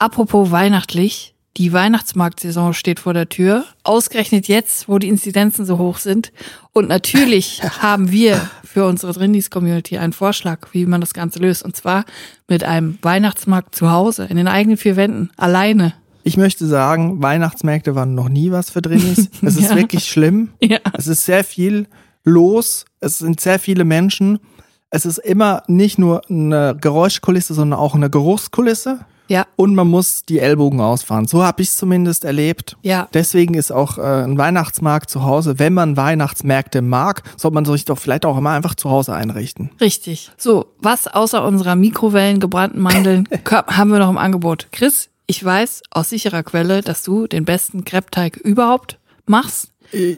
Speaker 1: Apropos weihnachtlich, die Weihnachtsmarktsaison steht vor der Tür. Ausgerechnet jetzt, wo die Inzidenzen so hoch sind. Und natürlich haben wir für unsere Trindis-Community einen Vorschlag, wie man das Ganze löst. Und zwar mit einem Weihnachtsmarkt zu Hause, in den eigenen vier Wänden, alleine.
Speaker 2: Ich möchte sagen, Weihnachtsmärkte waren noch nie was für Drinis. Es ist
Speaker 1: Ja.
Speaker 2: wirklich schlimm.
Speaker 1: Ja.
Speaker 2: Es ist sehr viel los. Es sind sehr viele Menschen. Es ist immer nicht nur eine Geräuschkulisse, sondern auch eine Geruchskulisse.
Speaker 1: Ja.
Speaker 2: Und man muss die Ellbogen ausfahren. So habe ich es zumindest erlebt.
Speaker 1: Ja.
Speaker 2: Deswegen ist auch äh, ein Weihnachtsmarkt zu Hause. Wenn man Weihnachtsmärkte mag, sollte man sich doch vielleicht auch immer einfach zu Hause einrichten.
Speaker 1: Richtig. So, was außer unserer Mikrowellen gebrannten Mandeln haben wir noch im Angebot? Chris, ich weiß aus sicherer Quelle, dass du den besten Crepe-Teig überhaupt machst.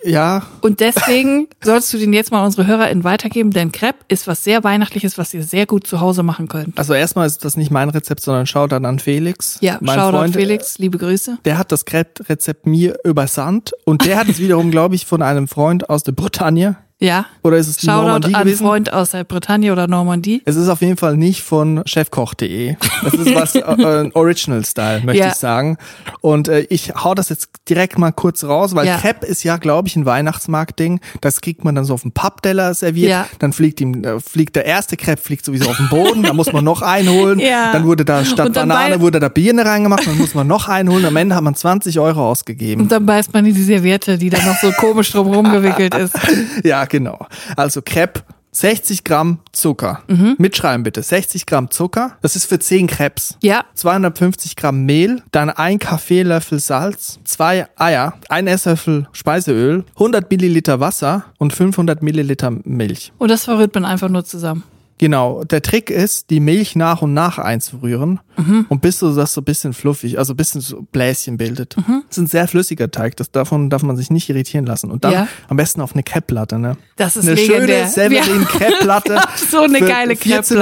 Speaker 2: Ja,
Speaker 1: Und deswegen sollst du den jetzt mal unsere HörerInnen weitergeben, denn Crepe ist was sehr Weihnachtliches, was ihr sehr gut zu Hause machen könnt.
Speaker 2: also erstmal ist das nicht mein Rezept, sondern schaut dann an Felix.
Speaker 1: Ja,
Speaker 2: mein
Speaker 1: Shoutout
Speaker 2: Freund,
Speaker 1: Felix, liebe Grüße.
Speaker 2: Der hat das Crepe-Rezept mir übersandt und der hat es wiederum, glaube ich, von einem Freund aus der Bretagne.
Speaker 1: Ja.
Speaker 2: Oder ist es die
Speaker 1: Shoutout
Speaker 2: Normandie
Speaker 1: an
Speaker 2: gewesen?
Speaker 1: Freund aus der Bretagne oder Normandie.
Speaker 2: Es ist auf jeden Fall nicht von chefkoch.de. Das ist was äh, äh, Original Style, möchte
Speaker 1: Ja.
Speaker 2: ich sagen. Und äh, ich hau das jetzt direkt mal kurz raus, weil
Speaker 1: Ja.
Speaker 2: Crepe ist ja, glaube ich, ein Weihnachtsmarktding. Das kriegt man dann so auf dem Pappteller serviert.
Speaker 1: Ja.
Speaker 2: Dann fliegt ihm, äh, fliegt der erste Crepe fliegt sowieso auf den Boden. da muss man noch einholen.
Speaker 1: Ja.
Speaker 2: Dann wurde da statt Banane wurde da Birne reingemacht. Dann muss man noch einholen. Am Ende hat man 20 Euro ausgegeben.
Speaker 1: Und dann beißt man in die Serviette, die dann noch so komisch drumherum gewickelt ist.
Speaker 2: Ja, genau. Also Crepe, 60 Gramm Zucker.
Speaker 1: Mhm.
Speaker 2: Mitschreiben bitte. 60 Gramm Zucker. Das ist für 10 Crepes.
Speaker 1: Ja.
Speaker 2: 250 Gramm Mehl, dann ein Kaffeelöffel Salz, zwei Eier, ein Esslöffel Speiseöl, 100 Milliliter Wasser und 500 Milliliter Milch.
Speaker 1: Und das verrührt man einfach nur zusammen.
Speaker 2: Genau, der Trick ist, die Milch nach und nach einzurühren
Speaker 1: Mhm.
Speaker 2: und bis so das so ein bisschen fluffig, also ein bisschen so Bläschen bildet.
Speaker 1: Mhm.
Speaker 2: Das ist ein sehr flüssiger Teig, das, davon darf man sich nicht irritieren lassen. Und dann
Speaker 1: Ja.
Speaker 2: am besten auf eine Crepe-Platte, ne?
Speaker 1: Das ist
Speaker 2: eine
Speaker 1: legendär.
Speaker 2: schöne Severin Crepe-Platte.
Speaker 1: So eine geile
Speaker 2: 14,90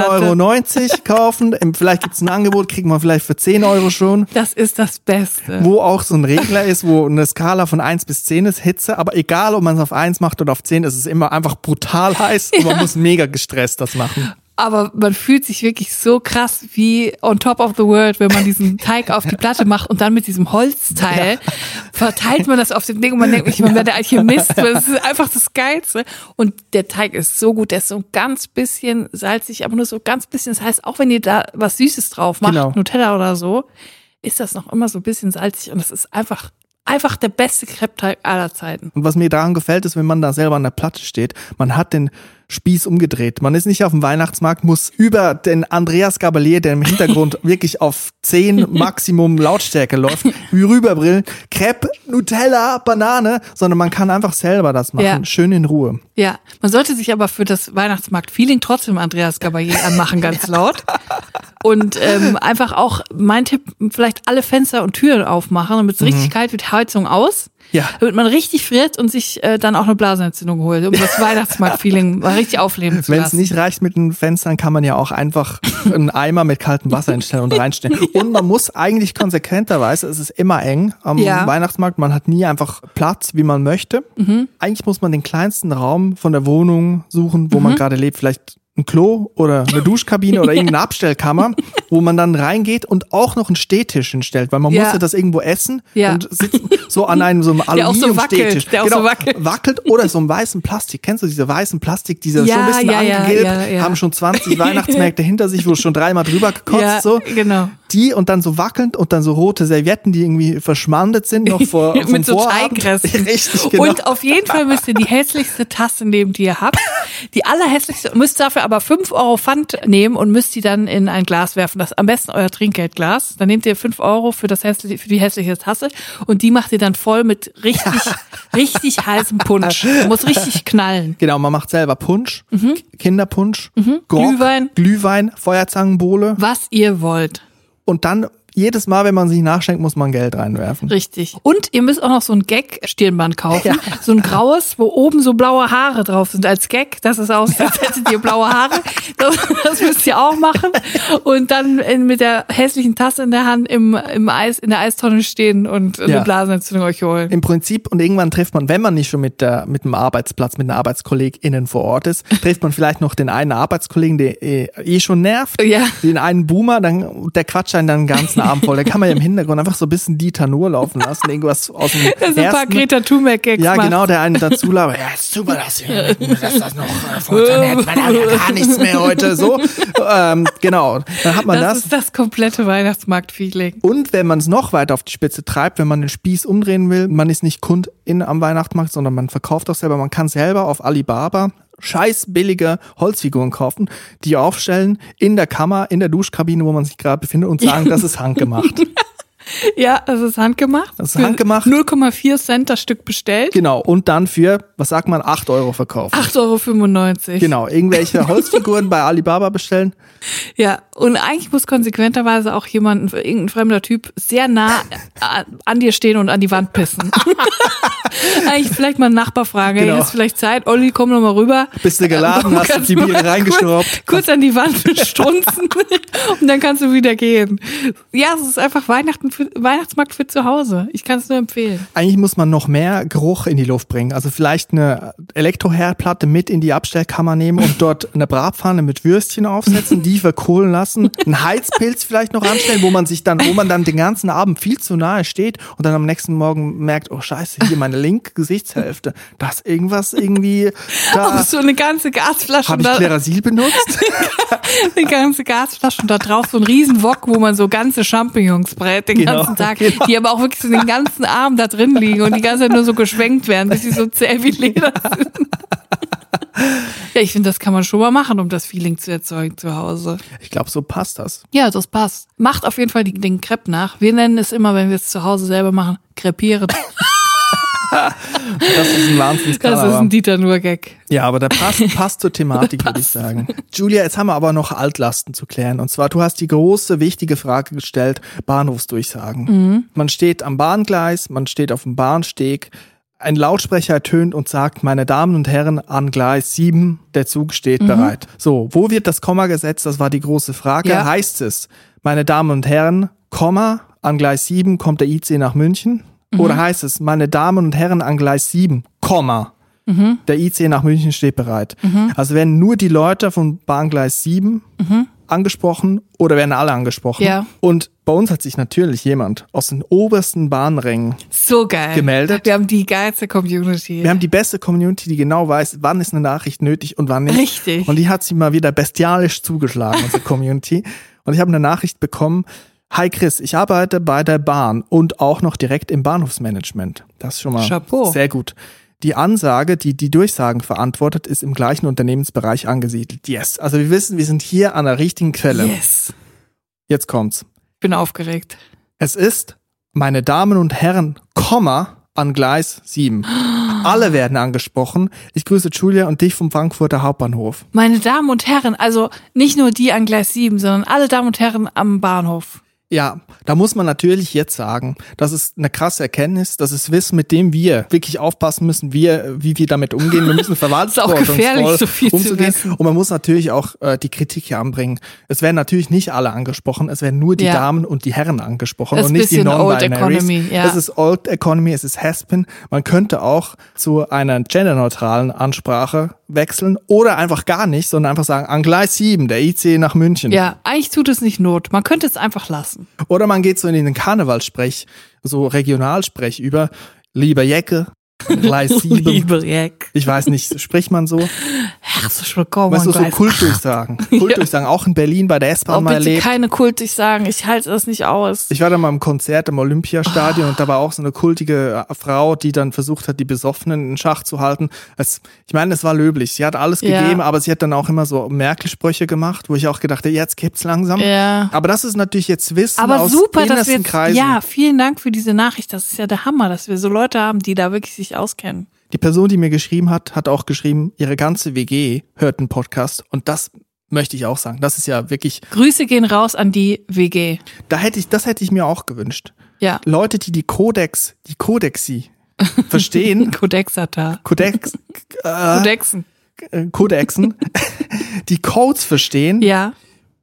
Speaker 2: Euro kaufen. Vielleicht gibt's ein Angebot, kriegt man vielleicht für 10 Euro schon.
Speaker 1: Das ist das Beste.
Speaker 2: Wo auch so ein Regler ist, wo eine Skala von 1 bis 10 ist, Hitze. Aber egal, ob man es auf 1 macht oder auf 10, ist es immer einfach brutal heiß und man muss mega gestresst das machen.
Speaker 1: Aber man fühlt sich wirklich so krass wie on top of the world, wenn man diesen Teig auf die Platte macht und dann mit diesem Holzteil verteilt man das auf dem Ding und man denkt, ich man wäre der Alchemist, das ist einfach das Geilste. Und der Teig ist so gut, der ist so ein ganz bisschen salzig, aber nur so ganz bisschen. Das heißt, auch wenn ihr da was Süßes drauf macht,
Speaker 2: Genau.
Speaker 1: Nutella oder so, ist das noch immer so ein bisschen salzig und das ist einfach, einfach der beste Crepe-Teig aller Zeiten.
Speaker 2: Und was mir daran gefällt, ist, wenn man da selber an der Platte steht, man hat den Spieß umgedreht. Man ist nicht auf dem Weihnachtsmarkt, muss über den Andreas Gabalier, der im Hintergrund wirklich auf 10 Maximum Lautstärke läuft, wie rüberbrillen, Crepe, Nutella, Banane, sondern man kann einfach selber das machen,
Speaker 1: Ja.
Speaker 2: schön in Ruhe.
Speaker 1: Ja, man sollte sich aber für das Weihnachtsmarkt-Feeling trotzdem Andreas Gabalier anmachen, ganz laut. Und ähm, einfach auch, mein Tipp, vielleicht alle Fenster und Türen aufmachen, damit es richtig kalt wird, Heizung aus.
Speaker 2: Ja.
Speaker 1: Damit man richtig friert und sich äh, dann auch eine Blasenentzündung holt, um das Weihnachtsmarkt-Feeling mal richtig aufleben zu
Speaker 2: Wenn es nicht reicht mit den Fenstern, kann man ja auch einfach einen Eimer mit kaltem Wasser hinstellen und reinstellen. Und man muss eigentlich konsequenterweise, es ist immer eng am
Speaker 1: Ja.
Speaker 2: Weihnachtsmarkt, man hat nie einfach Platz, wie man möchte.
Speaker 1: Mhm.
Speaker 2: Eigentlich muss man den kleinsten Raum von der Wohnung suchen, wo
Speaker 1: Mhm.
Speaker 2: man gerade lebt. Vielleicht ein Klo oder eine Duschkabine oder irgendeine Abstellkammer, wo man dann reingeht und auch noch einen Stehtisch hinstellt, weil man
Speaker 1: Ja.
Speaker 2: muss ja das irgendwo essen
Speaker 1: Ja.
Speaker 2: und sitzt so an einem so einem
Speaker 1: Der auch so wackelt,
Speaker 2: Aluminiumstehtisch.
Speaker 1: der auch so wackelt.
Speaker 2: wackelt oder so einem weißen Plastik. Kennst du diese weißen Plastik, diese
Speaker 1: Ja,
Speaker 2: schon ein bisschen
Speaker 1: ja, ja,
Speaker 2: angegilbt, haben schon 20 Weihnachtsmärkte hinter sich, wo schon dreimal drüber gekotzt so.
Speaker 1: genau.
Speaker 2: Die und dann so wackelnd und dann so rote Servietten, die irgendwie verschmandet sind noch vor
Speaker 1: Mit so. Teigresten.
Speaker 2: Richtig, genau.
Speaker 1: Und auf jeden Fall müsst ihr die hässlichste Tasse nehmen, die ihr habt. Die allerhässlichste, müsst dafür aber 5 Euro Pfand nehmen und müsst die dann in ein Glas werfen. Das ist am besten euer Trinkgeldglas. Dann nehmt ihr 5 Euro für, das hässliche, für die hässliche Tasse und die macht ihr dann voll mit richtig, richtig heißem Punsch. Muss richtig knallen.
Speaker 2: Genau, man macht selber Punsch, Kinderpunsch, Grog,
Speaker 1: Mhm. Glühwein.
Speaker 2: Glühwein, Feuerzangenbowle
Speaker 1: Was ihr wollt.
Speaker 2: und dann jedes Mal, wenn man sich nachschenkt, muss man Geld reinwerfen.
Speaker 1: Richtig. Und ihr müsst auch noch so ein Gag-Stirnband kaufen. So ein graues, wo oben so blaue Haare drauf sind als Gag. Das ist aus, als hättet ihr blaue Haare. Das, das müsst ihr auch machen. Und dann in, mit der hässlichen Tasse in der Hand im, im Eis, in der Eistonne stehen und eine
Speaker 2: Ja.
Speaker 1: Blasenentzündung euch holen.
Speaker 2: Im Prinzip, und irgendwann trifft man, wenn man nicht schon mit, der, mit dem Arbeitsplatz, mit den ArbeitskollegInnen vor Ort ist, trifft man vielleicht noch den einen Arbeitskollegen, der eh, eh schon nervt.
Speaker 1: Ja.
Speaker 2: Den einen Boomer, dann, der quatscht einen dann den ganzen Abend voll. Da kann man ja im Hintergrund einfach so ein bisschen Dieter Nur laufen lassen, irgendwas aus dem
Speaker 1: Das sind ein paar
Speaker 2: ersten-
Speaker 1: Greta Thunberg-Gags
Speaker 2: Ja,
Speaker 1: macht.
Speaker 2: genau, der einen dazu labert. Ja, ist super, dass, dass das noch äh, funktioniert. Man hat ja gar nichts mehr heute. So, ähm, genau. Dann hat man
Speaker 1: Das,
Speaker 2: das.
Speaker 1: ist das komplette Weihnachtsmarkt-Feeling.
Speaker 2: Und wenn man es noch weiter auf die Spitze treibt, wenn man den Spieß umdrehen will, man ist nicht Kundin am Weihnachtsmarkt, sondern man verkauft auch selber. Man kann selber auf Alibaba scheiß billige Holzfiguren kaufen, die aufstellen in der Kammer, in der Duschkabine, wo man sich gerade befindet und sagen, das ist handgemacht.
Speaker 1: Ja, das ist handgemacht.
Speaker 2: Das ist handgemacht.
Speaker 1: Für 0,4 Cent das Stück bestellt.
Speaker 2: genau. Und dann für, was sagt man, 8 Euro verkauft.
Speaker 1: 8,95 Euro.
Speaker 2: Genau. Irgendwelche Holzfiguren bei Alibaba bestellen.
Speaker 1: Ja, und eigentlich muss konsequenterweise auch jemand, irgendein fremder Typ, sehr nah a- an dir stehen und an die Wand pissen. eigentlich vielleicht mal einen Nachbar fragen,
Speaker 2: Genau.
Speaker 1: hey, ist vielleicht Zeit, Olli, komm noch mal rüber.
Speaker 2: Bist du geladen, hast du die Biere reingeschraubt.
Speaker 1: Kurz, kurz an die Wand strunzen und dann kannst du wieder gehen. Ja, es ist einfach Weihnachten für, Weihnachtsmarkt für zu Hause. Ich kann es nur empfehlen.
Speaker 2: Eigentlich muss man noch mehr Geruch in die Luft bringen. Also vielleicht eine Elektroherdplatte mit in die Abstellkammer nehmen und dort eine Bratpfanne mit Würstchen aufsetzen, die verkohlen lassen, einen Heizpilz vielleicht noch anstellen, wo man sich dann, wo man dann den ganzen Abend viel zu nahe steht und dann am nächsten Morgen merkt, oh scheiße, hier meine linke Gesichtshälfte, da ist irgendwas irgendwie da.
Speaker 1: Auch so eine ganze Gasflasche.
Speaker 2: Habe ich Klerasil benutzt?
Speaker 1: eine ganze Gasflasche und da drauf so ein riesen Wok, wo man so ganze Champignons brät den
Speaker 2: Genau,
Speaker 1: ganzen Tag,
Speaker 2: genau.
Speaker 1: die aber auch wirklich so den ganzen Abend da drin liegen und die ganze Zeit nur so geschwenkt werden, bis sie so zäh wie Leder sind. Ja, ich finde, das kann man schon mal machen, um das Feeling zu erzeugen zu Hause.
Speaker 2: Ich glaube, so passt das.
Speaker 1: Ja, das passt. Macht auf jeden Fall den Crepe nach. Wir nennen es immer, wenn wir es zu Hause selber machen, krepieren.
Speaker 2: Das ist ein Wahnsinnskanal.
Speaker 1: Das ist ein Dieter Nur-Gag.
Speaker 2: Ja, aber der passt, passt zur Thematik, würde ich sagen. Julia, jetzt haben wir aber noch Altlasten zu klären. Und zwar, du hast die große, wichtige Frage gestellt, Bahnhofsdurchsagen. Man steht am Bahngleis, man steht auf dem Bahnsteg, ein Lautsprecher ertönt und sagt, meine Damen und Herren, an Gleis 7, der Zug steht bereit. So, wo wird das Komma gesetzt? Das war die große Frage.
Speaker 1: Ja.
Speaker 2: Heißt es, meine Damen und Herren, Komma, an Gleis 7 kommt der IC nach München? Oder heißt es, meine Damen und Herren, an Gleis 7, Komma, der IC nach München steht bereit. Also werden nur die Leute von Bahngleis 7 angesprochen oder werden alle angesprochen?
Speaker 1: Ja.
Speaker 2: Und bei uns hat sich natürlich jemand aus den obersten Bahnrängen,
Speaker 1: So geil.
Speaker 2: Gemeldet.
Speaker 1: Wir haben die geilste Community.
Speaker 2: wir haben die beste Community, die genau weiß, wann ist eine Nachricht nötig und wann nicht.
Speaker 1: Richtig.
Speaker 2: Und die hat sie mal wieder bestialisch zugeschlagen, unsere Community. Und ich habe eine Nachricht bekommen, Hi Chris, ich arbeite bei der Bahn und auch noch direkt im Bahnhofsmanagement. Das ist schon mal
Speaker 1: Chapeau.
Speaker 2: sehr gut. Die Ansage, die die Durchsagen verantwortet, ist im gleichen Unternehmensbereich angesiedelt. Yes. Also wir wissen, wir sind hier an der richtigen Quelle.
Speaker 1: yes.
Speaker 2: Jetzt kommt's.
Speaker 1: Ich bin aufgeregt.
Speaker 2: Es ist, meine Damen und Herren, Komma an Gleis 7. Alle werden angesprochen. Ich grüße Julia und dich vom Frankfurter Hauptbahnhof.
Speaker 1: Meine Damen und Herren, also nicht nur die an Gleis 7, sondern alle Damen und Herren am Bahnhof.
Speaker 2: Ja, da muss man natürlich jetzt sagen, das ist eine krasse Erkenntnis, das ist Wissen, mit dem wir wirklich aufpassen müssen, wir, wie wir damit umgehen. Wir müssen verwaltungsvoll
Speaker 1: gefährlich, so viel zu
Speaker 2: umzugehen. Und man muss natürlich auch äh, die Kritik hier anbringen. Es werden natürlich nicht alle angesprochen, es werden nur die
Speaker 1: Ja.
Speaker 2: Damen und die Herren angesprochen
Speaker 1: Das
Speaker 2: und
Speaker 1: ist
Speaker 2: nicht die Non-Binaries.
Speaker 1: Economy, ja.
Speaker 2: Es ist Old Economy, es ist Haspin. Man könnte auch zu einer genderneutralen Ansprache wechseln oder einfach gar nicht, sondern einfach sagen, an Gleis 7, der IC nach München.
Speaker 1: Ja, eigentlich tut es nicht Not. Man könnte es einfach lassen.
Speaker 2: Oder man geht so in den Karnevalsprech, so Regionalsprech über, lieber Jecke, Gleis 7.
Speaker 1: Liebe Jack.
Speaker 2: Ich weiß nicht, spricht man so?
Speaker 1: Herzlich willkommen.
Speaker 2: Weißt du, so Kultdurchsagen. Kultdurchsagen, auch in Berlin bei der
Speaker 1: Oh,
Speaker 2: S-Bahn mal
Speaker 1: bitte
Speaker 2: erlebt.
Speaker 1: keine kultig sagen. Ich halte das nicht aus.
Speaker 2: Ich war da mal im Konzert im Olympiastadion und da war auch so eine kultige äh, Frau, die dann versucht hat, die Besoffenen in Schach zu halten. Es, ich meine, es war löblich. Sie hat alles
Speaker 1: Ja.
Speaker 2: gegeben, aber sie hat dann auch immer so Merkel-Sprüche gemacht, wo ich auch gedacht habe, jetzt kippt's langsam.
Speaker 1: Ja.
Speaker 2: Aber das ist natürlich jetzt Wissen
Speaker 1: Aber
Speaker 2: aus
Speaker 1: super, dass wir jetzt,
Speaker 2: Kreisen.
Speaker 1: ja, vielen Dank für diese Nachricht. Das ist ja der Hammer, dass wir so Leute haben, die da wirklich sich auskennen.
Speaker 2: Die Person, die mir geschrieben hat, hat auch geschrieben, ihre ganze WG hört einen Podcast und das möchte ich auch sagen. Das ist ja wirklich,
Speaker 1: Grüße gehen raus an die WG.
Speaker 2: da hätte ich, das hätte ich mir auch gewünscht.
Speaker 1: Ja.
Speaker 2: Leute, die die Codex, die Codexi verstehen,
Speaker 1: Kodexata.
Speaker 2: Codex, äh,
Speaker 1: Kodexen.
Speaker 2: äh, Codexen, die Codes verstehen,
Speaker 1: Ja.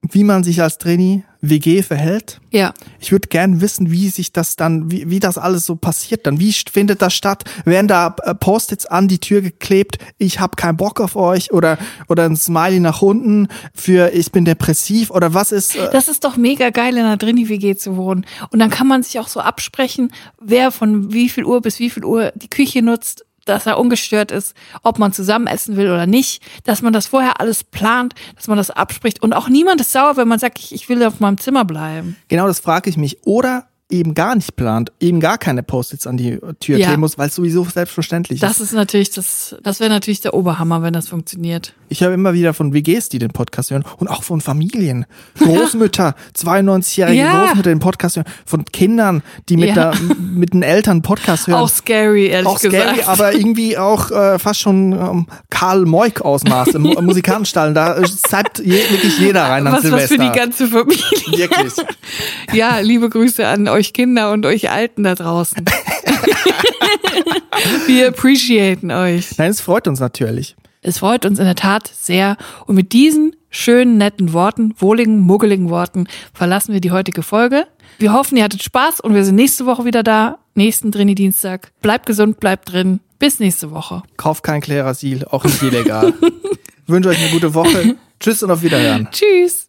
Speaker 2: wie man sich als Trainee WG verhält.
Speaker 1: Ja.
Speaker 2: Ich würde gern wissen, wie sich das dann, wie, wie das alles so passiert dann. Wie findet das statt? Werden da äh, Post-its an die Tür geklebt? Ich habe keinen Bock auf euch oder oder ein Smiley nach unten für ich bin depressiv oder was ist? Äh,
Speaker 1: Das ist doch mega geil, in einer Drini-WG zu wohnen. Und dann kann man sich auch so absprechen, wer von wie viel Uhr bis wie viel Uhr die Küche nutzt, dass er ungestört ist, ob man zusammen essen will oder nicht, dass man das vorher alles plant, dass man das abspricht. Und auch niemand ist sauer, wenn man sagt, ich, will auf meinem Zimmer bleiben.
Speaker 2: genau, das frage ich mich. Oder eben gar nicht plant, eben gar keine Post-its an die Tür
Speaker 1: Ja.
Speaker 2: kleben muss, weil es sowieso selbstverständlich
Speaker 1: Das
Speaker 2: ist.
Speaker 1: ist natürlich das, das wäre natürlich der Oberhammer, wenn das funktioniert.
Speaker 2: Ich höre immer wieder von WGs, die den Podcast hören und auch von Familien. Großmütter, 92-jährige
Speaker 1: Ja.
Speaker 2: Großmütter den Podcast hören, von Kindern, die mit,
Speaker 1: Ja.
Speaker 2: der, mit den Eltern Podcast hören.
Speaker 1: Auch scary, ehrlich
Speaker 2: auch scary,
Speaker 1: gesagt.
Speaker 2: aber irgendwie auch äh, fast schon ähm, Karl Moik Ausmaße, Mu- Musikantenstall. Da äh, zeigt je, wirklich jeder rein an
Speaker 1: was, was
Speaker 2: Silvester.
Speaker 1: für die ganze Familie.
Speaker 2: wirklich.
Speaker 1: Ja, liebe Grüße an euch Kinder und euch Alten da draußen. Wir appreciaten euch.
Speaker 2: Nein, es freut uns natürlich.
Speaker 1: Es freut uns in der Tat sehr. Und mit diesen schönen, netten Worten, wohligen, muggeligen Worten verlassen wir die heutige Folge. Wir hoffen, ihr hattet Spaß und wir sind nächste Woche wieder da. Nächsten Drini-Dienstag. Bleibt gesund, bleibt drin. Bis nächste Woche.
Speaker 2: Kauft kein Klerasil, auch nicht illegal. wünsche euch eine gute Woche. Tschüss und auf Wiederhören.
Speaker 1: Tschüss.